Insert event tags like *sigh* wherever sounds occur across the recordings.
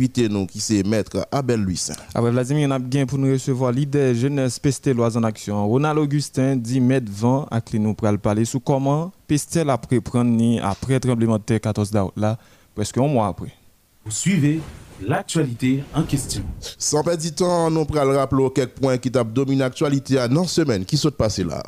invité nous qui c'est maître Abel. Ah ouais, Vladimir, on a bien pour nous recevoir leader jeunesse Pestel en action. Ronald Augustin dit mettre vent à nous pour parler sur comment Pestel a pris prendre après tremblement de terre 14 d'août là, presque un mois après. Vous suivez l'actualité en question. Sans perdre du temps, nous prenons rappeler quelques points qui tapent dominé l'actualité à non semaine qui sont passés là.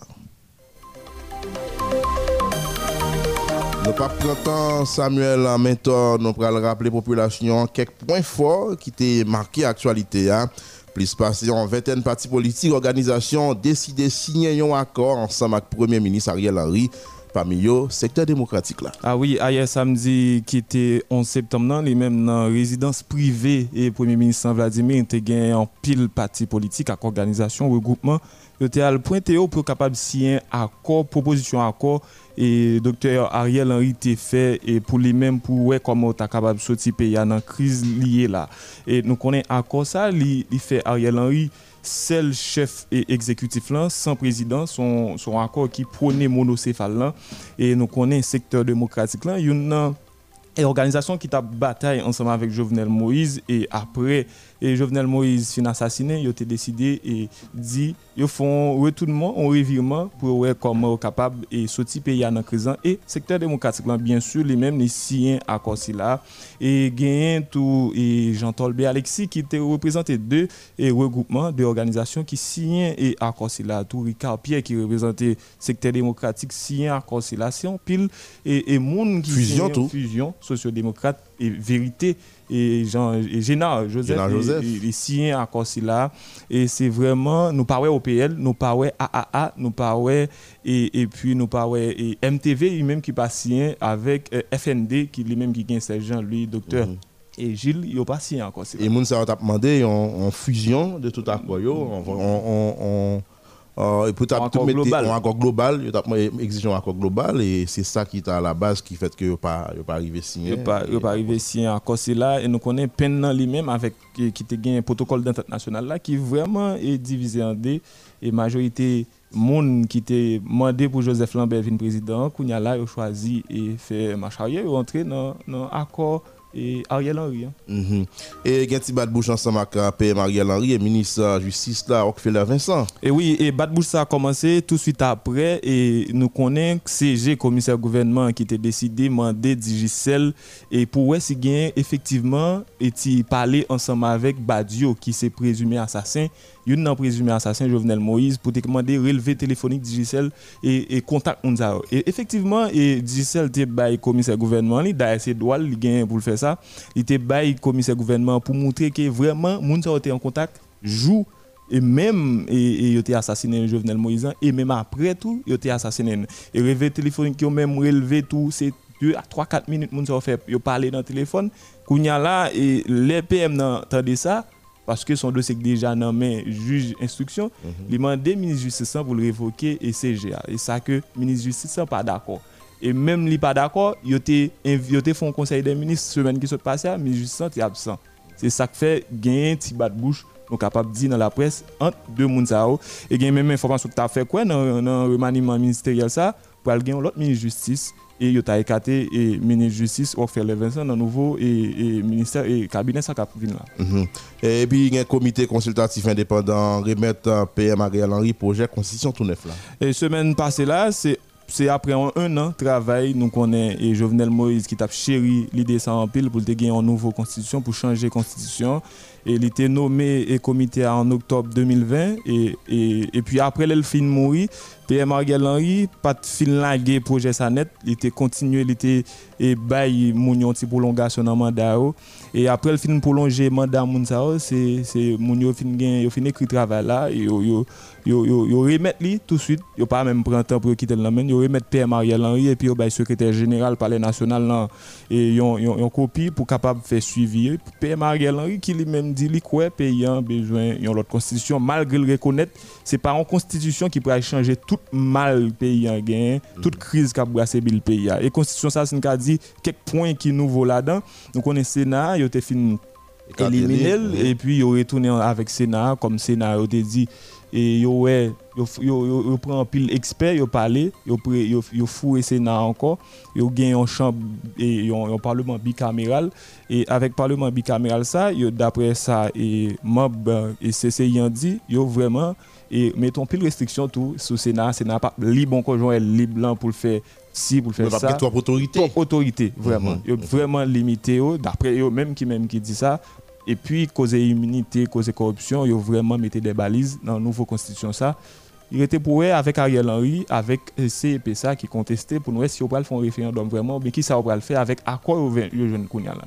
Nous pas temps, Samuel en mentor, nous le rappeler la population quelques points forts qui étaient marqués l'actualité. Hein. Plus passé en vingtaine partis politiques, organisations décidé de signer un accord ensemble avec le Premier ministre Ariel Henry parmi eux, secteur démocratique là. Ah oui, hier samedi qui était 11 septembre, les mêmes dans résidence privée et Premier ministre Vladimir ont gagné en pile parti politique avec organisation, regroupement. Le théâtre pointé pour capable signer accord, proposition accord et docteur Ariel Henry t'a fait et pour les mêmes pour ouais comment tu capable de sortir pays dans crise liée là. Et nous connaissons accord ça, il fait Ariel Henry seul chef et exécutif là, sans président, son, son accord qui prônait monocéphale là, et nous connaissons secteur démocratique là, il y a une organisation qui a bataille ensemble avec Jovenel Moïse et après et Jovenel Moïse fin assassiné, il a décidé et dit ils font retournement, un revirement pour voir comment capable et sortir pays en crise et secteur démocratique bien sûr les mêmes les siens à là. Et gagné tout et Jean Tolbe Alexis qui était représenté deux et regroupement de organisations qui signent et à là. Tout Ricard Pierre qui représentait secteur démocratique signent à là. C'est en pile et et monde qui fusion tout. fusion sociodémocrate et vérité et Jean et Génard Joseph, Joseph. Et, et, et encore là et c'est vraiment nous parlons OPL nous parlons AAA nous parlons et, et puis nous parlons et MTV lui-même qui passe avec euh, FND qui lui-même qui gagne Jean lui docteur mm -hmm. Et Gilles, il n'a pas signé encore. Et Mounsa a demandé en, fusion de tout accord, on, on, on, Uh, et pour un accord global, un accord global, un accord global et c'est ça qui est à la base qui fait que ne pas pas arrivé signer. Pas pas arrivé signer accord c'est là et nous connaissons peine lui-même avec qui te un protocole d'entente nationale là qui vraiment est divisé en deux. Et majorité monde qui était demandé pour Joseph Lambert venir président, a là a choisi et fait marche arrière rentrer dans dans accord et Ariel Henry. Hein. Mm -hmm. Et Genti Badbouche ensemble avec PM Ariel Henry et ministre de la Justice là, Rockefeller Vincent. Et oui, et Badbouche ça a commencé tout de suite après et nous connaissons CG, commissaire gouvernement, qui était décidé de demander Digicel et pour si gain effectivement et parler ensemble avec Badio qui s'est présumé assassin il y a un présumé assassin Jovenel Moïse pour demander relevé téléphonique Digicel et, et contact. Et effectivement, et Digicel était commissaire gouvernement, il a ses droits pour le faire ça. Il était bail commissaire gouvernement pour montrer que vraiment Unzao était en contact joue et même il était assassiné Jovenel Moïse et même après tout, il était assassiné. Et relevé téléphonique qui ont même relevé tout c'est 2 à 3 4 minutes Unzao fait parler dans le téléphone. Kounya là et les PM entendu ça parce que son dossier est déjà nommé juge instruction, mm -hmm. il demande ministre justice pour le révoquer et CGA. Et ça que ministre justice n'est pas d'accord. Et même s'il pas d'accord, il a fait un conseil des ministres semaine qui s'est passée, le ministre justice est absent. C'est ça qui fait gagner un petit bas de bouche donc capable de dire dans la presse entre deux monde et gagner même information que tu as fait quoi dans le remaniement ministériel ça pour gagner l'autre ministre justice et il a écarté et ministre justice ou faire les Vincent dans nouveau et, et ministère et cabinet ça cap là. Mm Et puis il y a un comité consultatif indépendant remettre PM Ariel Henry projet constitution tout neuf là. Et semaine passée là, c'est c'est après un, un, an de travail, nous connaissons Jovenel Moïse qui t'a chéri l'idée ça en pile pour gagner une nouvelle constitution, pour changer la constitution. Et il était nommé et comité en octobre 2020. Et, et, et puis après, il fin mourir. PM Ariel Henry, pas de fin laguer projet ça net. Il était continué, il était et bail mounion ti prolongation dans mandat et après le fin prolonger mandat moun ça c'est c'est moun yo fin yo fin écrit travail là et yo yo, yo remettre li tout de suite. Yo pas même prendre temps pour quitter le main yo remettre PM Ariel Henry et puis yo bail secrétaire général palais national là. Et yon yon copie pour capable faire suivi. PM Ariel Henry qui lui même dit li quoi payant besoin yon l'autre constitution malgré le reconnaître c'est pas une constitution qui pourrait changer tout mal payant gain toute crise qu'a brassé le pays et constitution ça c'est dit quelques points qui nous vaut là-dedans. Donc on est Sénat, il a fini éliminer et puis il retourné avec Sénat comme Sénat a dit et yo ouais yo yo yo prend pile expert yo parler yo yo yo foué Sénat encore. Yo gagne un chambre et un parlement bicaméral. Et avec parlement bicaméral ça yo d'après ça et mob et CCI dit yo vraiment et mettons pile restriction tout sous Sénat. Sénat pas libre conjoint libre pour le faire si pour faire ça. trop autorité. Trop autorité vraiment. Mm vraiment limité d'après eux même qui même qui dit ça et puis cause immunité cause corruption ils ont vraiment mis des balises dans la nouvelle constitution ça il était pour avec Ariel Henry avec CEP ça qui contestait pour nous si on va faire un référendum vraiment mais qui ça va le faire avec accord au jeune Kounia là?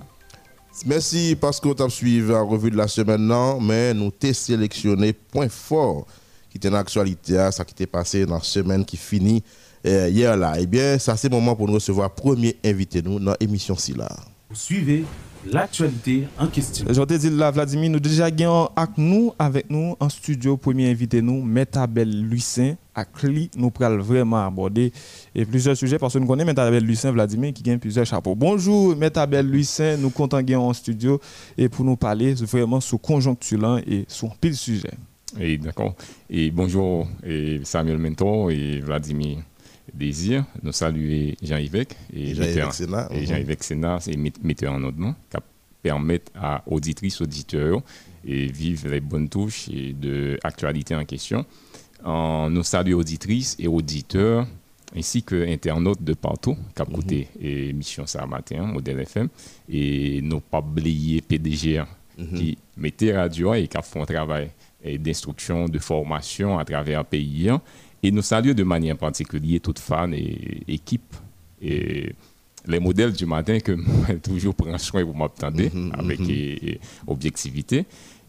Merci parce que vous avez suivi la revue de la semaine, non, mais nous avons sélectionné point fort qui était dans l'actualité, ça qui était passé dans la semaine qui finit euh, hier là. Eh bien, ça c'est le moment pour nous recevoir premier invité nous dans l'émission ci là. Suivez l'actualité en question. Je te dis là, Vladimir, nous déjà gagnons avec nous, avec nous en studio, premier invité nous, Metabel Lucin, à Cli, nous pourrons vraiment aborder et plusieurs sujets parce que nous connaissons Metabel Lucin, Vladimir, qui gagne plusieurs chapeaux. Bonjour, Metabel Lucin, nous comptons gagner en studio et pour nous parler vraiment sur conjoncture et sur pile sujet. Et d'accord. Et bonjour, et Samuel Mentor et Vladimir désir nous saluer Jean-Yves et Jean-Yves Sénat. Et Jean-Yves Sénat c'est metteur en ordre qui permettent à auditrices auditeurs et vivre les bonnes touches et de actualité en question. En nous saluer auditrices et auditeurs ainsi que internautes de partout qui ont écouté l'émission ça matin modèle FM et nous pas oublier PDG mhm. qui mettait radio et qui fait un travail d'instruction de formation à travers le pays et nous saluons de manière particulière toutes fans et équipes et les modèles du matin que *laughs* toujours prends soin pour m'attendre mhm, avec mhm. objectivité.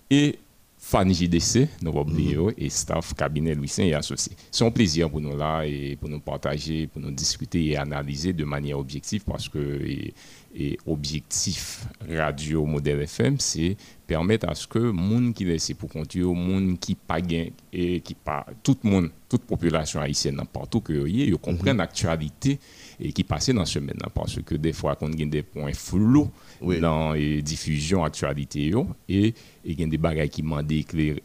Et fan JDC, nous mm et staff cabinet Louis et associés. C'est un plaisir pour nous là et pour nous partager, pour nous discuter et analyser de manière objective parce que et et objectif radio modèle FM, c'est permettre à ce que monde qui laisse pour conduire, monde qui pas gain et qui pas tout le monde, toute population haïtienne partout que y mhm. comprennent l'actualité et qui passe dans ce semaine parce que des fois quand il y a des points flous dans les diffusion actualité et il y a des bagages qui demandent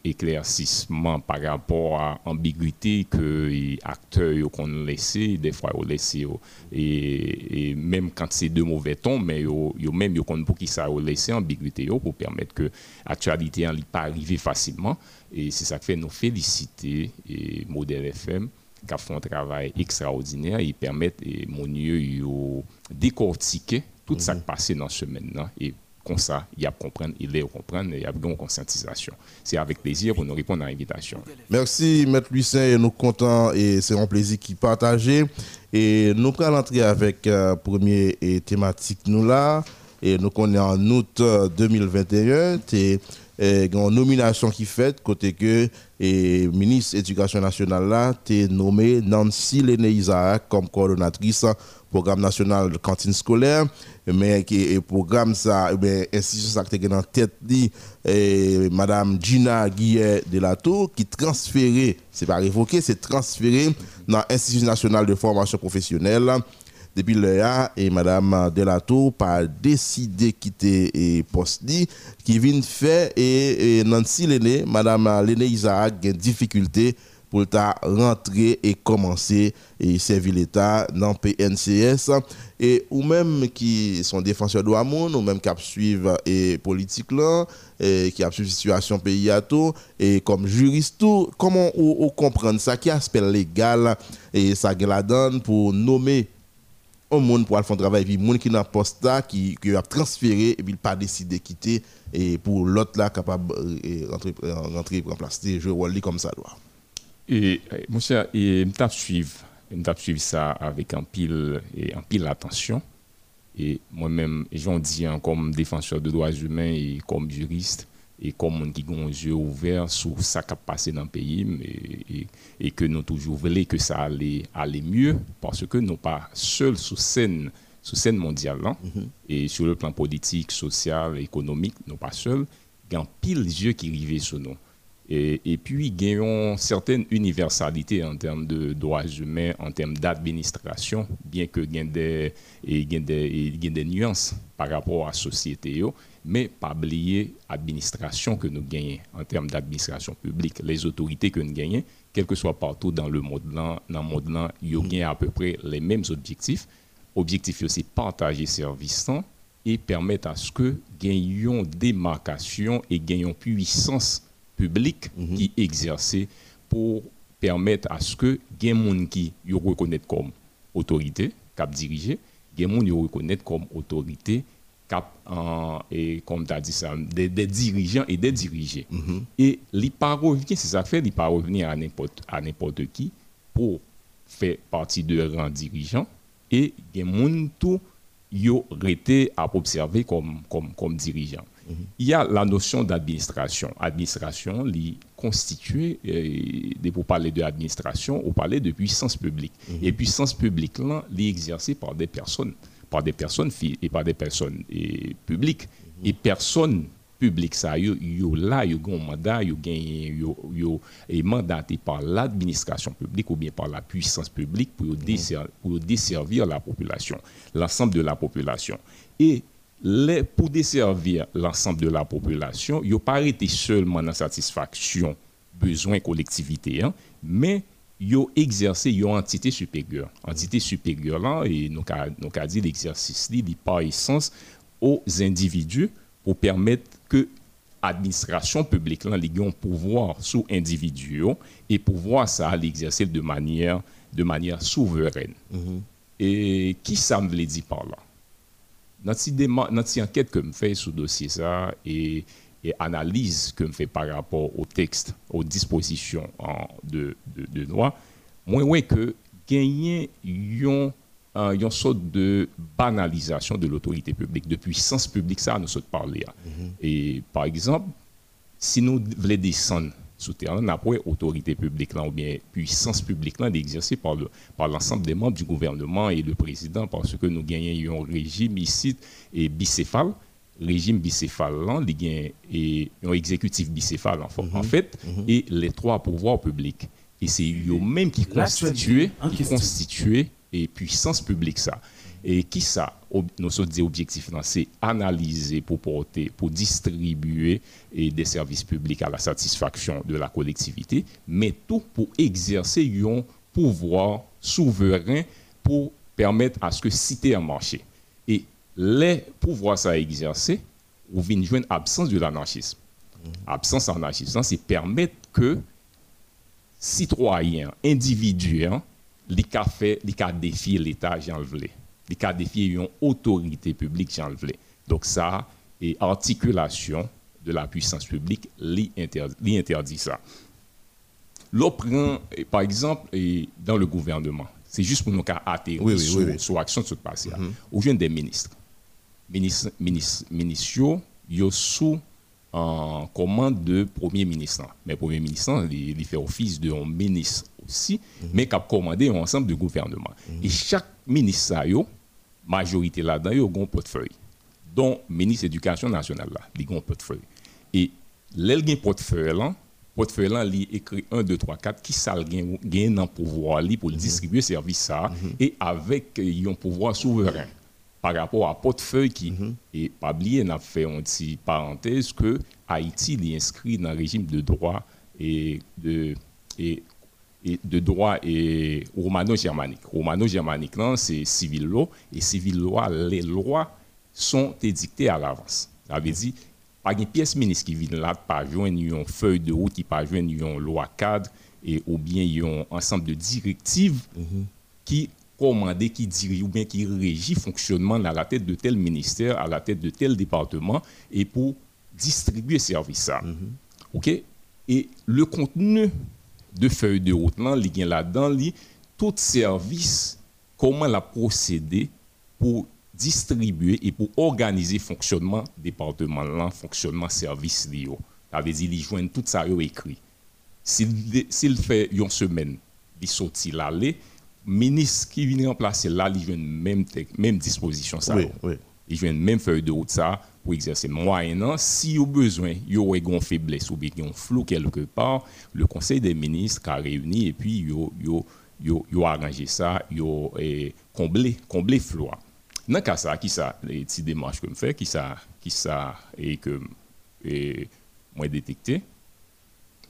éclaircissement par rapport à l'ambiguïté que les acteurs qu'on laissé des fois ont laissé et, même quand c'est de mauvais tons mais même ça ont laissé ambiguïté pour permettre que l'actualité n'est pas arriver facilement. Et c'est ça qui fait nous féliciter et Modèle FM qui fait un travail extraordinaire. Et permettent mon de décortiquer tout ça qui mhm. passe dans ce maintenant et comme ça, il y a comprendre, il est comprendre, il y a une conscientisation. C'est avec plaisir pour nous répondre à l'invitation. Merci, Maître Lucien, et nous comptons, et c'est un plaisir qui partagé. Et nous prenons l'entrée avec la euh, première thématique nous là, et nous connaissons en août 2021, une nomination qui fait côté que et ministre éducation nationale là t'es nommé Nancy Léné Isaac comme coordonnatrice programme national de cantine scolaire. Mais qui programme ça ben institution ça qui en tête dit madame Gina Guillet de la Tour qui transféré c'est pas révoqué c'est transféré dans l'institution nationale de formation professionnelle depuis là et madame Delatour pas décidé quitter et poste qui vient faire et, Nancy Léné madame Léné Isaac a difficulté pour rentrer et commencer et servir l'État dans PNCS et ou même qui sont défenseurs de l'amour ou même qui suivent et politique là et qui suivre situation pays à tout et comme juriste comment on, comprendre ça? Qui aspect légal? Et ça la donne pour nommer un monde pour faire un travail, puis monde qui n'a poste qui, qui a transféré et puis pas décidé de quitter et pour l'autre là capable rentrer rentrer remplacer jouer rôle comme ça doit. Et monsieur et me suivre, me suivre ça avec un pile et un pile attention et moi-même j'en dis hein, comme défenseur de droits humains et comme juriste et comme on qui ont yeux ouverts sur ce qui a passé dans le pays et, et, que nous toujours voulu que ça allait aller mieux parce que nous pas seuls sous scène sous scène mondiale hein. mm-hmm. et sur le plan politique, social, économique, nous pas seuls, il y a pile yeux qui arrivent sur nous. Et, et puis, gagnons certaines universalités en termes de droits humains, en termes d'administration, bien que il y ait des nuances par rapport à la société mais pas oublier l'administration que nous gagnons en termes d'administration publique, les autorités que nous gagnons, quel que soit partout dans le monde, dans le monde, ils ont à peu près les mêmes objectifs. Objectif, c'est partager services et permettre à ce que gagnions démarcation et gagnions puissance publique mhm. qui exercée pour permettre à ce que des gens qui reconnaissent comme autorité, cap dirigé, des gens reconnaissent comme autorité, cap et comme tu as dit ça, des, dirigeants et des dirigés. Mhm. Et les pas c'est ça fait, il pas revenir à n'importe qui pour faire partie de rang dirigeant et des gens tout yo été à observer comme comme comme dirigeant. Il y a la notion d'administration. Administration, li constituée, euh, pour parler de l'administration, on parlait de puissance publique. Mhm. Et puissance publique, là, li exercée par des personnes, par des personnes et par des personnes et, publiques. Mm -hmm. Et personnes publiques, ça, yo, yo là, yo un mandat, yo gagne, yo, yo est mandaté par l'administration publique ou bien par la puissance publique pour, mm -hmm. desservir, pour desservir la population, l'ensemble de la population. Et les, pour desservir l'ensemble de la population, yo pas arrêté seulement dans satisfaction besoin collectivité, hein, mais a exercé une entité supérieure. Entité supérieure là, et nous avons dit l'exercice dit par essence aux individus pour permettre que l'administration publique là, ait un pouvoir sous individu et pouvoir ça l'exercer de manière, de manière souveraine. Mm-hmm. Et qui ça me dit par là? notre enquête que je fais sur dossier ça et, et analyse que je fais par rapport au texte, aux dispositions de, de, de loi, moi, ouais que gagner une, une sorte de banalisation de l'autorité publique, de puissance publique, ça, nous sommes parlé. Mm-hmm. Et par exemple, si nous voulons descendre souterrain après autorité publique là, ou bien puissance publique là d'exercer par le par l'ensemble des membres du gouvernement et le président parce que nous gagnons un régime ici et bicéphale régime bicéphale il un exécutif bicéphale en, mhm. fait mhm. et les trois pouvoirs publics et c'est eux même qui constituent qui constituent et puissance publique ça et qui ça, nos objectifs, c'est analyser pour porter, pour distribuer des services publics à la satisfaction de la collectivité, mais tout pour exercer un pouvoir souverain pour permettre à ce que cité un marché. Et les pouvoirs ça exercer, ou vient une absence de l'anarchisme. Absence d'anarchisme, c'est permettre que citoyens, individus, hein, les fait, les défier l'État, j'en voulais il cas défier une autorité publique, j'en Donc ça, et articulation de la puissance publique, lui interdit, ça. L'autre par exemple, dans le gouvernement, c'est juste pour nous atterrir oui, sur, sur l'action de ce passé. Mm -hmm. des ministres. Ministres, ministres, ministres, ils sous en commande de premier ministre. Mais premier ministre, il, fait office de ministre aussi, mhm. mais qui a commandé un ensemble de gouvernement. Mhm. Et chaque ministre, majorité là-dedans, il a un portefeuille. Dont le ministre de l'Éducation nationale, là, il y a un portefeuille. Et le portefeuille là, portefeuille là, il écrit 1, 2, 3, 4, qui ça gagne un pouvoir pour mhm. distribuer ce service ça, et avec un pouvoir souverain par rapport à portefeuille qui mm et pas oublier n'a fait une petite parenthèse que Haïti est inscrit dans le régime de droit et de et, de droit et romano-germanique. Romano-germanique c'est civil law et civil law les lois sont édictées à l'avance. Ça veut dire pas une pièce ministre qui vient là pas une feuille de route qui pas une loi cadre et ou bien un ensemble de directives mhm. qui commandé, qui dirige ou bien qui régit fonctionnement à la tête de tel ministère, à la tête de tel département, et pour distribuer service ça. Mhm. OK? Et le contenu de feuille de route, là, il y a là-dedans, tout service, comment la procéder pour distribuer et pour organiser fonctionnement département là, fonctionnement service là. Ça veut dire, il joint tout ça écrit. S'il fait une semaine, il sortit l'aller, ministre qui vient remplacer là, il une même, même disposition. Ça, oui, oui. Il une même feuille de route ça pour exercer. Moyennant, si il a besoin, il y a une faiblesse ou un flou quelque part, le Conseil des ministres a réuni et puis il a arrangé ça, il a comblé, comblé flou. Dans cas ça, qui ça, les petites démarches que je fais, qui ça, qui ça et que et, moi détecté.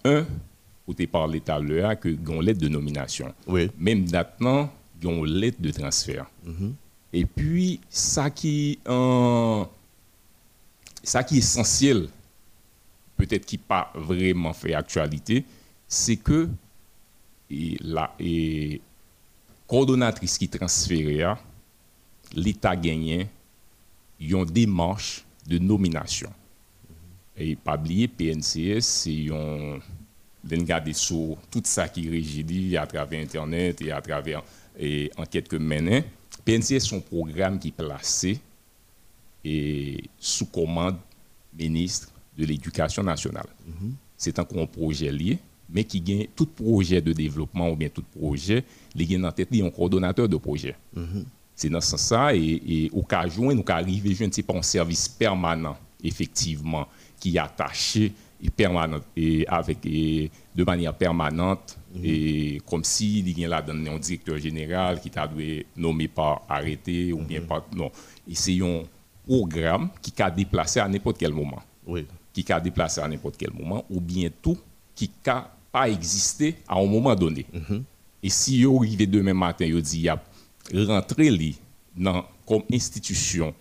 Un, où tu parlé tout à l'heure que gon lettre de nomination. Oui. Même maintenant, gon lettre de transfert. Et puis ça qui ça qui est essentiel peut-être qui pas vraiment fait actualité, c'est que et la et coordonnatrice qui transférait l'État gagnait une démarche de nomination. Et pas oublier, PNCS, c'est un regarder sur tout ça qui régit à travers Internet et à travers et enquête que menait. PNCS, son programme qui est placé et sous commande ministre de l'Éducation nationale. C'est un projet lié, mais qui gagne tout projet de développement ou bien tout projet, il gagne en tête un coordonnateur de projet. C'est dans ce sens et, et au cas où nous arriver, je ne sais pas, un service permanent, effectivement, qui est attaché et permanent et avec et de manière permanente et comme si il y a là un directeur général qui t'a dû nommé par arrêté ou bien par non. Et c'est un programme qui a déplacé à n'importe quel moment. Oui. qui a déplacé à n'importe quel moment ou bien tout qui a pas existé à un moment donné. Et si vous arrivez demain matin vous dit y a rentré li dans comme institution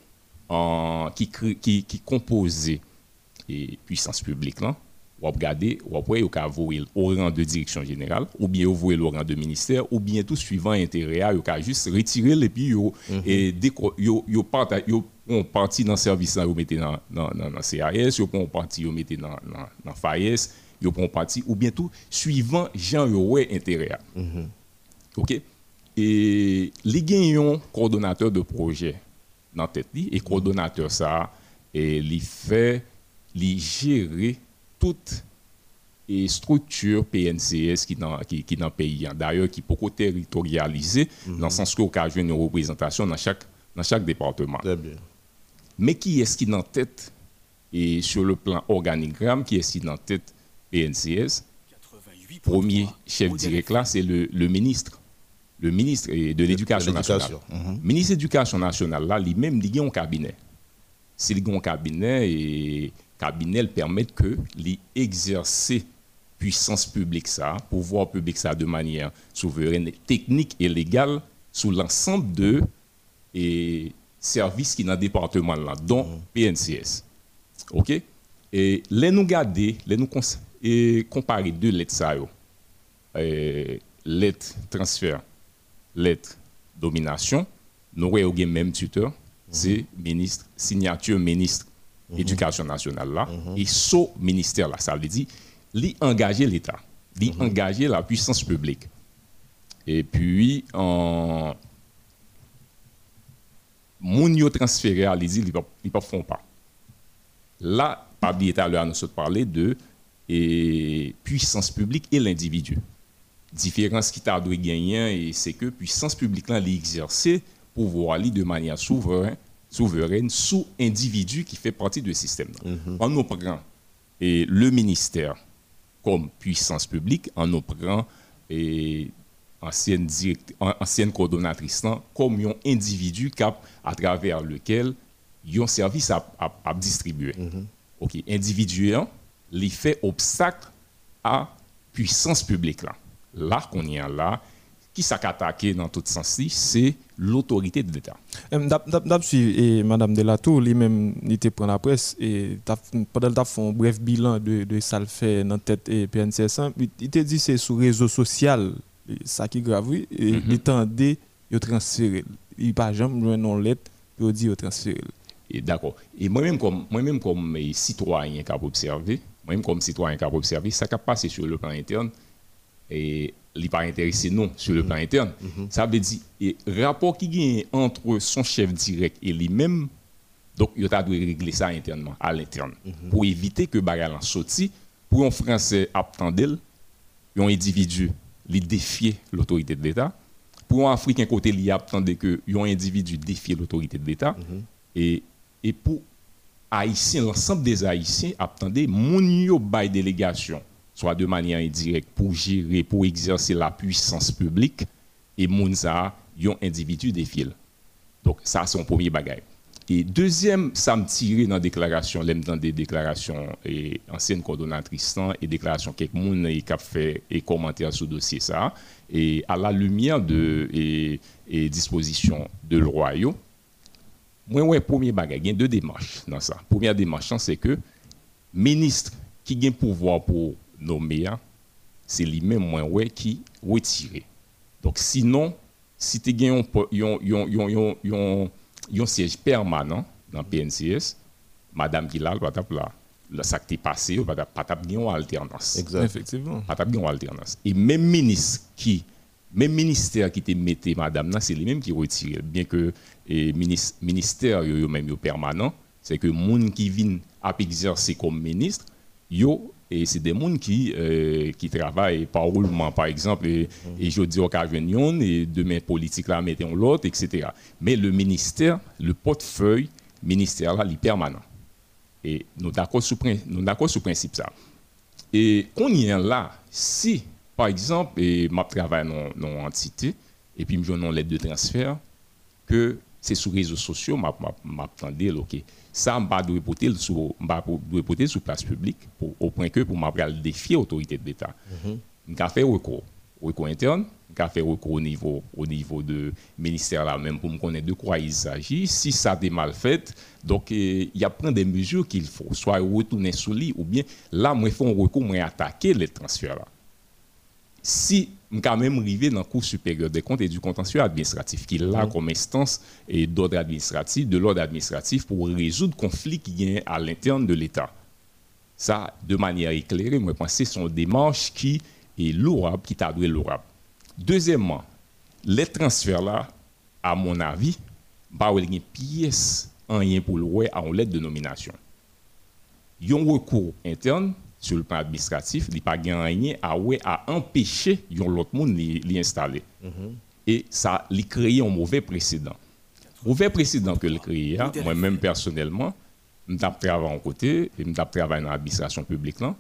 en, qui qui qui composée et puissance publique là ou regarder ou après vous avez au rang de direction générale ou bien vous voyez au rang de ministère ou bien tout suivant intérêt vous avez juste retirer et puis vous et déco- yo yo yo on parti dans service là vous mettez dans dans dans, CAS vous prend parti vous mettez dans dans dans FAES vous prend parti ou bien tout suivant Jean yo intérêt OK? Et les gagnants coordonnateur de projet dans tête et coordonnateur ça et li fait li gérer toute et structure PNCS qui dans qui, qui dans le pays. D'ailleurs qui beaucoup territorialisé dans le sens que a une représentation dans chaque dans chaque département. Très bien. mais qui est-ce qui dans tête et sur le plan organigramme qui est-ce qui dans tête PNCS premier chef direct là c'est le, le ministre. Le ministre eh, de l'éducation nationale. L'éducation, mhm. ministre de l'éducation nationale là lui-même il a un cabinet. S'il a un cabinet et cabinet le permet que exercer puissance publique ça pouvoir public ça de manière souveraine technique et légale sous l'ensemble de et services qui dans le département là dont PNCS OK? Et les nous garder les nous et comparer deux lettres ça euh, lettre transfert lettre domination. Nous avons le même tuteur c'est ministre signature ministre éducation nationale là. Et ce ministère là ça veut dire li engager l'état li engager la puissance publique. Et puis en moun yo transféré à l'ISIL, ils ne pas font pas. Là, Pabli tout à l'heure, nous avons parlé de et, puissance publique et l'individu. Différence qui t'a dû gagner, c'est que puissance publique là, l'exercer pouvoir li de manière souveraine, souveraine sous individu qui fait partie du système. là. On nous prend et le ministère comme puissance publique, on nous prend et ancienne, direct, ancienne coordonnatrice là, comme un individu cap à travers lequel un service à, à, à distribuer. OK, individuel, il fait obstacle à puissance publique là. Là qu'on y a là, qui s'est attaqué dans tout sens, c'est l'autorité de l'État. Em, Dap dap- dap suiv e Madame Delatour li même li te pren la presse et pendant tap font bref bilan de, de ça le fait dans tête et PNCS il il te dit c'est sur réseau social ça qui grave et Mhm. il tendait yo transférer il pas jamais non lettre il dit yo transférer Et D'accord. Et moi-même, comme, moi-même, comme eh, citoyen qui a observé, moi-même, comme citoyen qui a observé, ça qui a passé sur le plan interne, et il n'est pas intéressé, non, sur le plan interne. Ça veut dire, et rapport qui gagne entre son chef direct et lui-même, donc, il a dû régler ça internement, à l'interne, pour éviter que bagarre en sorti, pour un Français attendel, un individu, il défier l'autorité de l'État, pour un Africain côté, il attendait que un individu défier l'autorité de l'État, et, et pour Haïtiens, l'ensemble des Haïtiens attendaient mon yo bay délégation, soit de manière indirecte pour gérer, pour exercer la puissance publique, et moun sa, yon individu défile. Donc ça, c'est un premier bagage. Et deuxième, ça me tirait dans la déclaration, l'aime dans des déclarations et ancienne coordonnatrice et déclarations quelques et qui a fait et commentaires sur le dossier ça et à la lumière de et, et disposition de royaume. Moi ouais premier bagage, il y a deux démarches dans ça. Première démarche hein, c'est que ministre qui a pouvoir pour hein, c'est lui-même moi ouais qui retire. Donc sinon si tu as un un siège permanent dans PNCS, Madame Gilal, va là, ça qui est passé, va pas une alternance. Exact. Effectivement. Pas une alternance. Et même ministre qui même ministère qui te mettait madame c'est les mêmes qui retirent bien que le ministère yo, même permanent, c'est que monde qui viennent à exercer comme ministre, yo et c'est des gens qui, euh, qui travaillent par roulement, par exemple, et, je dis cas et demain politique là, mettons l'autre, etc. Mais le ministère, le portefeuille ministère là, il est permanent. Et nous d'accord sur nous d'accord sur principe ça. Et qu'on y est là, si par exemple, et ma travaille dans une entité et puis je une lettre de transfert que c'est sur les réseaux sociaux, m'a m'attendais OK ça ne pas porter sur porter sur place publique pour, au point que pour m'apprécier défier l'autorité de l'État. Mm -hmm. fait recours, recours interne, a fait recours au niveau au niveau de ministère là même pour me connaître de quoi il s'agit. Si ça est mal fait, donc il y a plein de mesures qu'il faut, soit retourner sur lui ou bien là moi un recours moi attaquer les transferts là. Si quand même arrivé dans le cours supérieur des comptes et du contentieux administratif, qui est là comme instance d'ordre administratif, de l'ordre administratif pour résoudre le conflit qui vient à l'interne de l'État. Ça, de manière éclairée, moi, je pense que c'est une démarche qui est louable, qui est louable. Deuxièmement, les transferts là, à mon avis, pas une pièce en rien pour le à une lettre de nomination. Il y a un recours interne sur le plan administratif, il n'y a pas gagné à, à empêcher l'autre monde de l'installer. Mm-hmm. Et ça a créé un mauvais précédent. Mauvais précédent que le créé, hein, moi-même personnellement, je travaillé en côté, je travaillé dans l'administration publique. Là,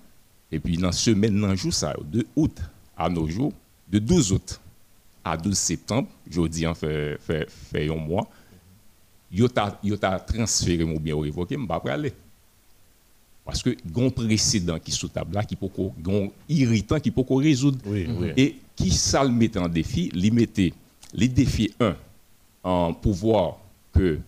et puis dans ce semaine, jour ça, de août à nos jours, de 12 août à 12 septembre, je dis en fait, fait, fait un mois, il a transféré mon bien révoqué, je ne vais pas aller. Parce que y a un précédent qui est sous table là, qui peut un irritant qui peut résoudre. Et qui ça le met en défi? Il mettait les défis 1 en pouvoir que le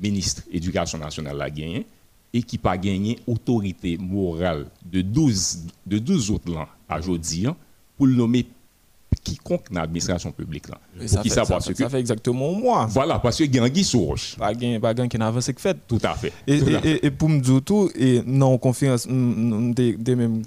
ministre de l'Éducation nationale a gagné et qui pas gagné autorité morale de 12, de 12 autres ans à aujourd'hui pour le nommer quiconque dans l'administration publique. Là. Ça, fait, ça, ça, fait, que, ça, fait, exactement moi. Voilà, parce que il y a un sur roche. Pas un qui n'a avancé que fait. Tout à fait. Et, tout et, à fait. et, pour me dire tout, et non, conférence, de même,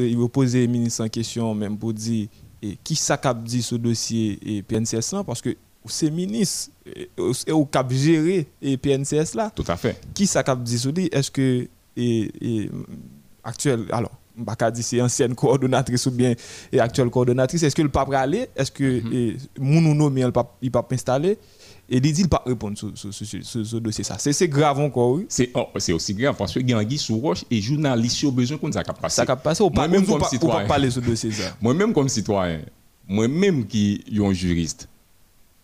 il va poser le ministre en question, même pour dire et, qui ça cap dit ce dossier et PNCS là, parce que c'est ministre et au cap gérer et PNCS là. Tout à fait. Qui ça cap dit ce est-ce que et, actuel, alors, Baka dit c'est ancienne coordonnatrice ou bien et actuelle coordonnatrice. Est-ce que le pape aller? Est-ce que mon nommé il il pas installer et il dit il pas répondre sur ce dossier ça. C'est grave encore oui. C'est oh, c'est aussi grave parce que Gangui sous roche et journaliste au besoin qu'on ça passer. Ça passer au moi même comme citoyen. pas parler ce dossier ça. Moi même comme citoyen, moi même qui un juriste,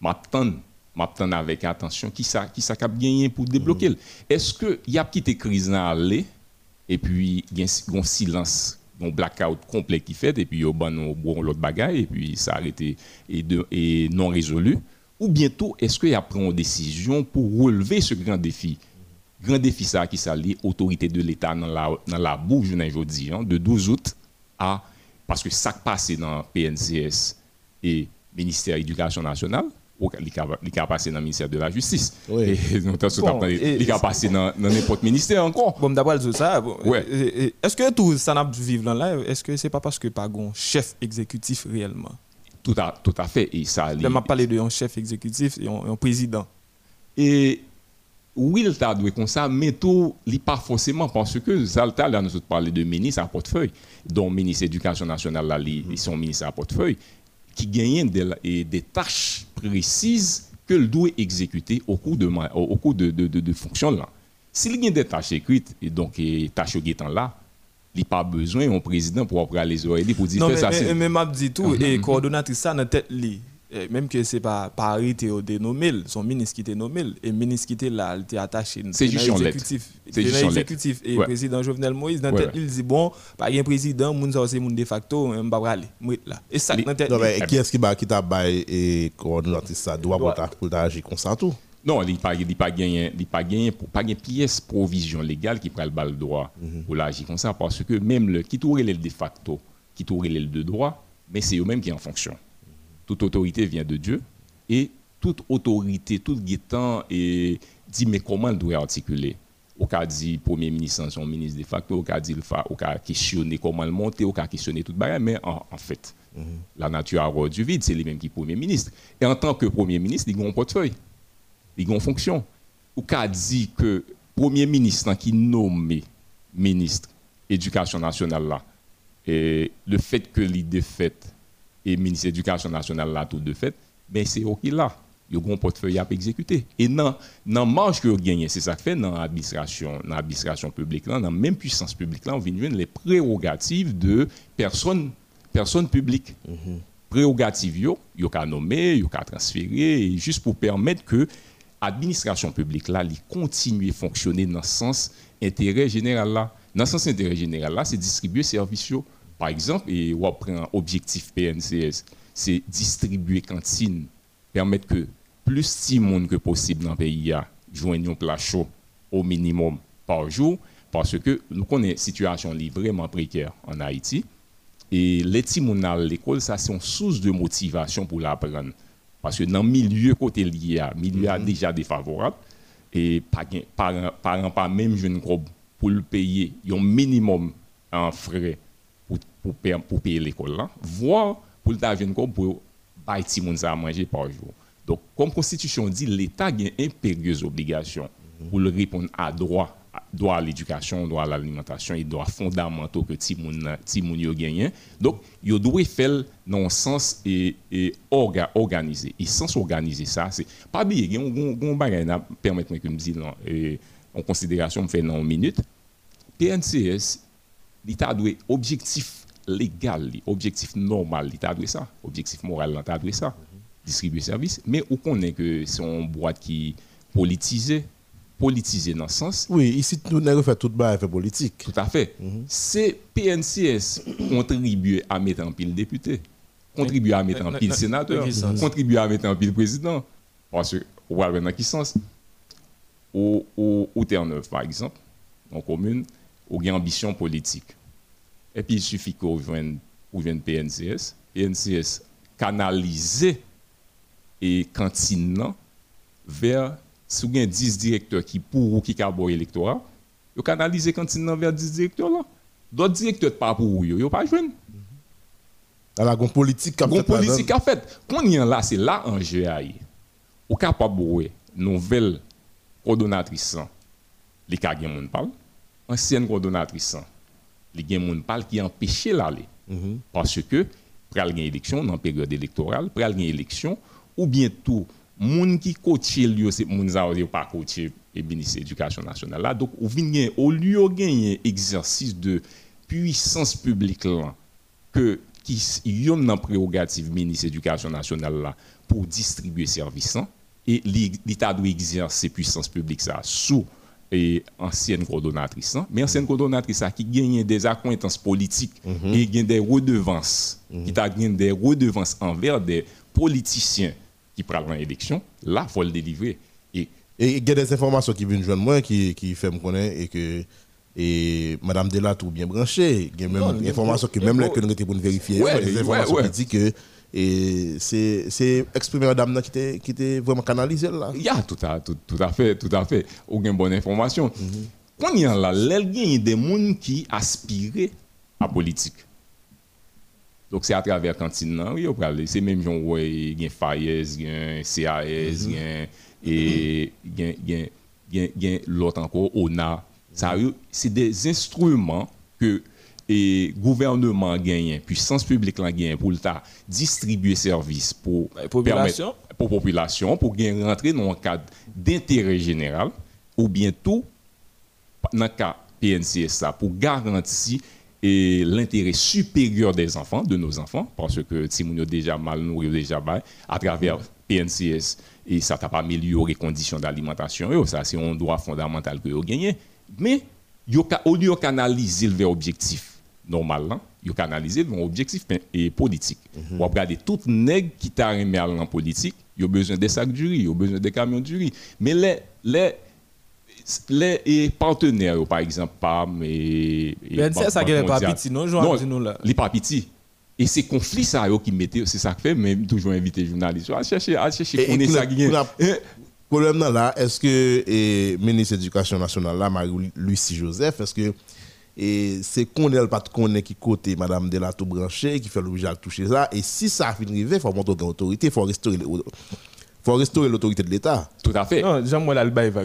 m'attend m'attend avec attention qui ça qui ça cap gagner pour débloquer. Mm. Est-ce que y a petite crise dans aller et puis il y a un silence un blackout complet qui fait et puis il y a l'autre bagaille et puis ça a et, de, et non résolu. Ou bientôt est-ce qu'il y a pris une décision pour relever ce grand défi? Grand défi ça qui s'allie autorité de l'État dans la dans la bouche aujourd'hui hein, de 12 août à parce que ça passé dans PNCS et ministère de l'Éducation nationale li ka pase nan minister de la justice. Oui. Et nous t'en soutapons, bon, li ka pase nan n'importe ministère encore. Bon, d'abord, c'est ça. Ouais. Est-ce que tout ça n'a pas vivre dans là? Est-ce que c'est pas parce que pas un chef exécutif réellement? Tout à, tout à fait. Et ça... Là, m'a parlé de un chef exécutif et un, un président. Et... Oui, il t'a doué comme ça, mais tout, pas forcément parce que Zalta, là, nous parlons de ministre à portefeuille, dont ministre de l'Éducation nationale, là, ils mm-hmm. sont ministres à portefeuille. Qui gagnent des, des tâches précises que le doit exécuter au cours de, au cours de, de, de, fonction là. S'il y a des tâches écrites et donc des tâches qui sont là, il n'y a pas besoin d'un président pour aller les oreilles pour dire non, mais, ça. Mais, mais, m'a dit tout, et coordonnatrice ça dans tête même que c'est pas Paris qui est nommé, son ministre qui était nommé, et le ministre qui était là, il était attaché. C'est juste exécutif. C'est juste exécutif. Et le président Jovenel Moïse, dans tête, il dit bon, pas un président, moun c'est moun de facto, on va aller. là. Et ça, dans tête. Non, mais qui est-ce qui va qui t'a bail et coordonnateur ça doit pour agir comme ça tout? Non, il n'y a pas gagné, il pas gagné, pas gagné pièce provision légale qui prend le bal droit mhm. pour l'agir comme ça, parce que même le qui tourne le de facto, qui tourne le de droit, mais c'est eux-mêmes qui en fonction toute autorité vient de Dieu et toute autorité, tout guettant et dit mais comment elle doit articuler? Au cas dit premier ministre son ministre de facto au cas dit le au cas questionner comment le monter au cas questionner toute bagarre mais en, fait mhm. la nature a du vide c'est lui-même qui premier ministre. Et en tant que premier ministre il a un portefeuille il a une fonction. Au cas dit que premier ministre qui nommé ministre éducation nationale là et le fait que l'idée fait et le ministère de l'Éducation nationale là tout de fait, mais c'est OK là. Il y a un portefeuille à exécuter. Et dans la marge que vous gagnez, c'est ça que fait dans l'administration, dans l'administration publique, dans la même puissance publique, là, on vient les prérogatives de personnes, personnes publiques. Mm Prérogatives, il y a nommer, il y a transférer, juste pour permettre que l'administration publique là, continue à fonctionner dans le sens intérêt général là. Dans le sens intérêt général là, c'est distribuer services par exemple, et on prend objectif PNCS, c'est distribuer cantine, permettre que plus de monde que possible dans le pays joignent un plat chaud au minimum par jour, parce que nous connaissons une situation vraiment précaire en Haïti. Et les petits à l'école, ça c'est une source de motivation pour l'apprendre. Parce que dans le milieu côté lié, le milieu mm déjà défavorable, et parents pas, pas même jeune pour le payer, un minimum en frais pour, pour payer l'école voire pour le comme pour bailler gens à manger par jour. Donc, comme Constitution dit, l'État a une impérieuse obligation pour le répondre à droit, droit à l'éducation, droit à l'alimentation et droit fondamentaux que les gens gagnent. Donc, il doit faire dans un sens et, et organisé. Et sans organiser ça, c'est pas bien. Il y a un bagage, permettez-moi que me dise, en considération, je fais dans une minute. PNCS, l'État doit objectif légal, objectif normal, doit ça, objectif moral, l'État doit ça, distribuer service, mais on connaît que c'est une boîte qui politisée, politisée dans ce sens. Oui, ici, nous n'avons fait tout bas fait politique. Tout à fait. Mhm. C'est PNCS contribuer à mettre en pile député, contribuer à mettre en pile sénateur, contribuer à mettre en pile président. Parce que, on va dans quel sens? Au, au, au Terre-Neuve, par exemple, en commune, ou une ambition politique. Et puis il suffit qu'on vienne, PNCS, PNCS canaliser et cantine vers si vous avez 10 directeurs qui pour ou qui ont électorat, vous canalisez cantine vers 10 directeurs là. D'autres directeurs pas pour vous, vous pas joindre. Alors, la politique a fait. politique a fait. Quand y a là, c'est là en jeu. Ou capable de nouvelle coordonnatrice, les cas qui parle ancienne coordonnatrice, il y a des gens qui empêché l'aller. Mhm. Parce que, pour une élection, dans la période électorale, pour une élection, ou bientôt, gens qui coachent c'est gens qui pas coaché et ministre de l'Éducation nationale là. Donc, au lieu de gagner exercice de puissance publique là, que qui y a une prérogative ministre de l'Éducation nationale là pour distribuer services hein, et l'État doit exercer puissance publique ça sous et ancienne coordonnatrice, hein. mais ancienne coordonnatrice qui gagne des acquaintances politiques mhm. et gagne des redevances, mhm. qui a des redevances envers des politiciens qui prennent l'élection, là, il faut le délivrer. Et il y a des informations qui viennent joindre moi qui, qui fait me connaître et que et Madame Delatte ou bien branché. Il y a même des informations que même là que nous avons vérifier, des informations qui disent que et c'est exprimé madame qui était qui était vraiment canalisé là. Il y a tout à, tout, tout à fait, tout à fait. Aucune bonne information. Mm Quand il y a là, il y a des gens qui aspirent à la politique. Donc c'est à travers cantine oui, c'est même gens où il y a FAES, il y a CAS, il y a l'autre encore ONA. C'est des instruments que et gouvernement gagne, puissance publique la gagne pour distribuer services pour la population? pour population pour rentrer dans un cadre d'intérêt général ou bien tout dans le cas PNCSA pour garantir et l'intérêt supérieur des enfants, de nos enfants, parce que si nous déjà mal nourris, déjà bas, à travers PNCS, et ça t'a pas amélioré les conditions d'alimentation, ça c'est un droit fondamental que vous gagnez. Mais au lieu canaliser vers l'objectif normal, hein, vous canaliser vers l'objectif et politique. Vous regardez tout nègre qui t'a remis en politique, il a besoin des sacs du riz, il a besoin des camions du riz. Mais les, les les partenaires, par exemple, PAM et. Ben, c'est ça qui est pas petit, non, non là. Les pas petits. Et ces conflits, ça, qui mettent, c'est ça que fait, même toujours inviter les journalistes à chercher, à chercher, qu'on est ça qui Le problème là, est-ce que le ministre de l'Éducation nationale, là, Marie-Lucie Joseph, est-ce que c'est qu'on est pas qu'on est qui côté Madame Delato branché, qui fait l'objet de toucher ça, et si ça a fini il faut monter l'autorité, il faut restaurer faut restaurer l'autorité de l'État. Tout à fait. Non, Jean-Moël Albaï va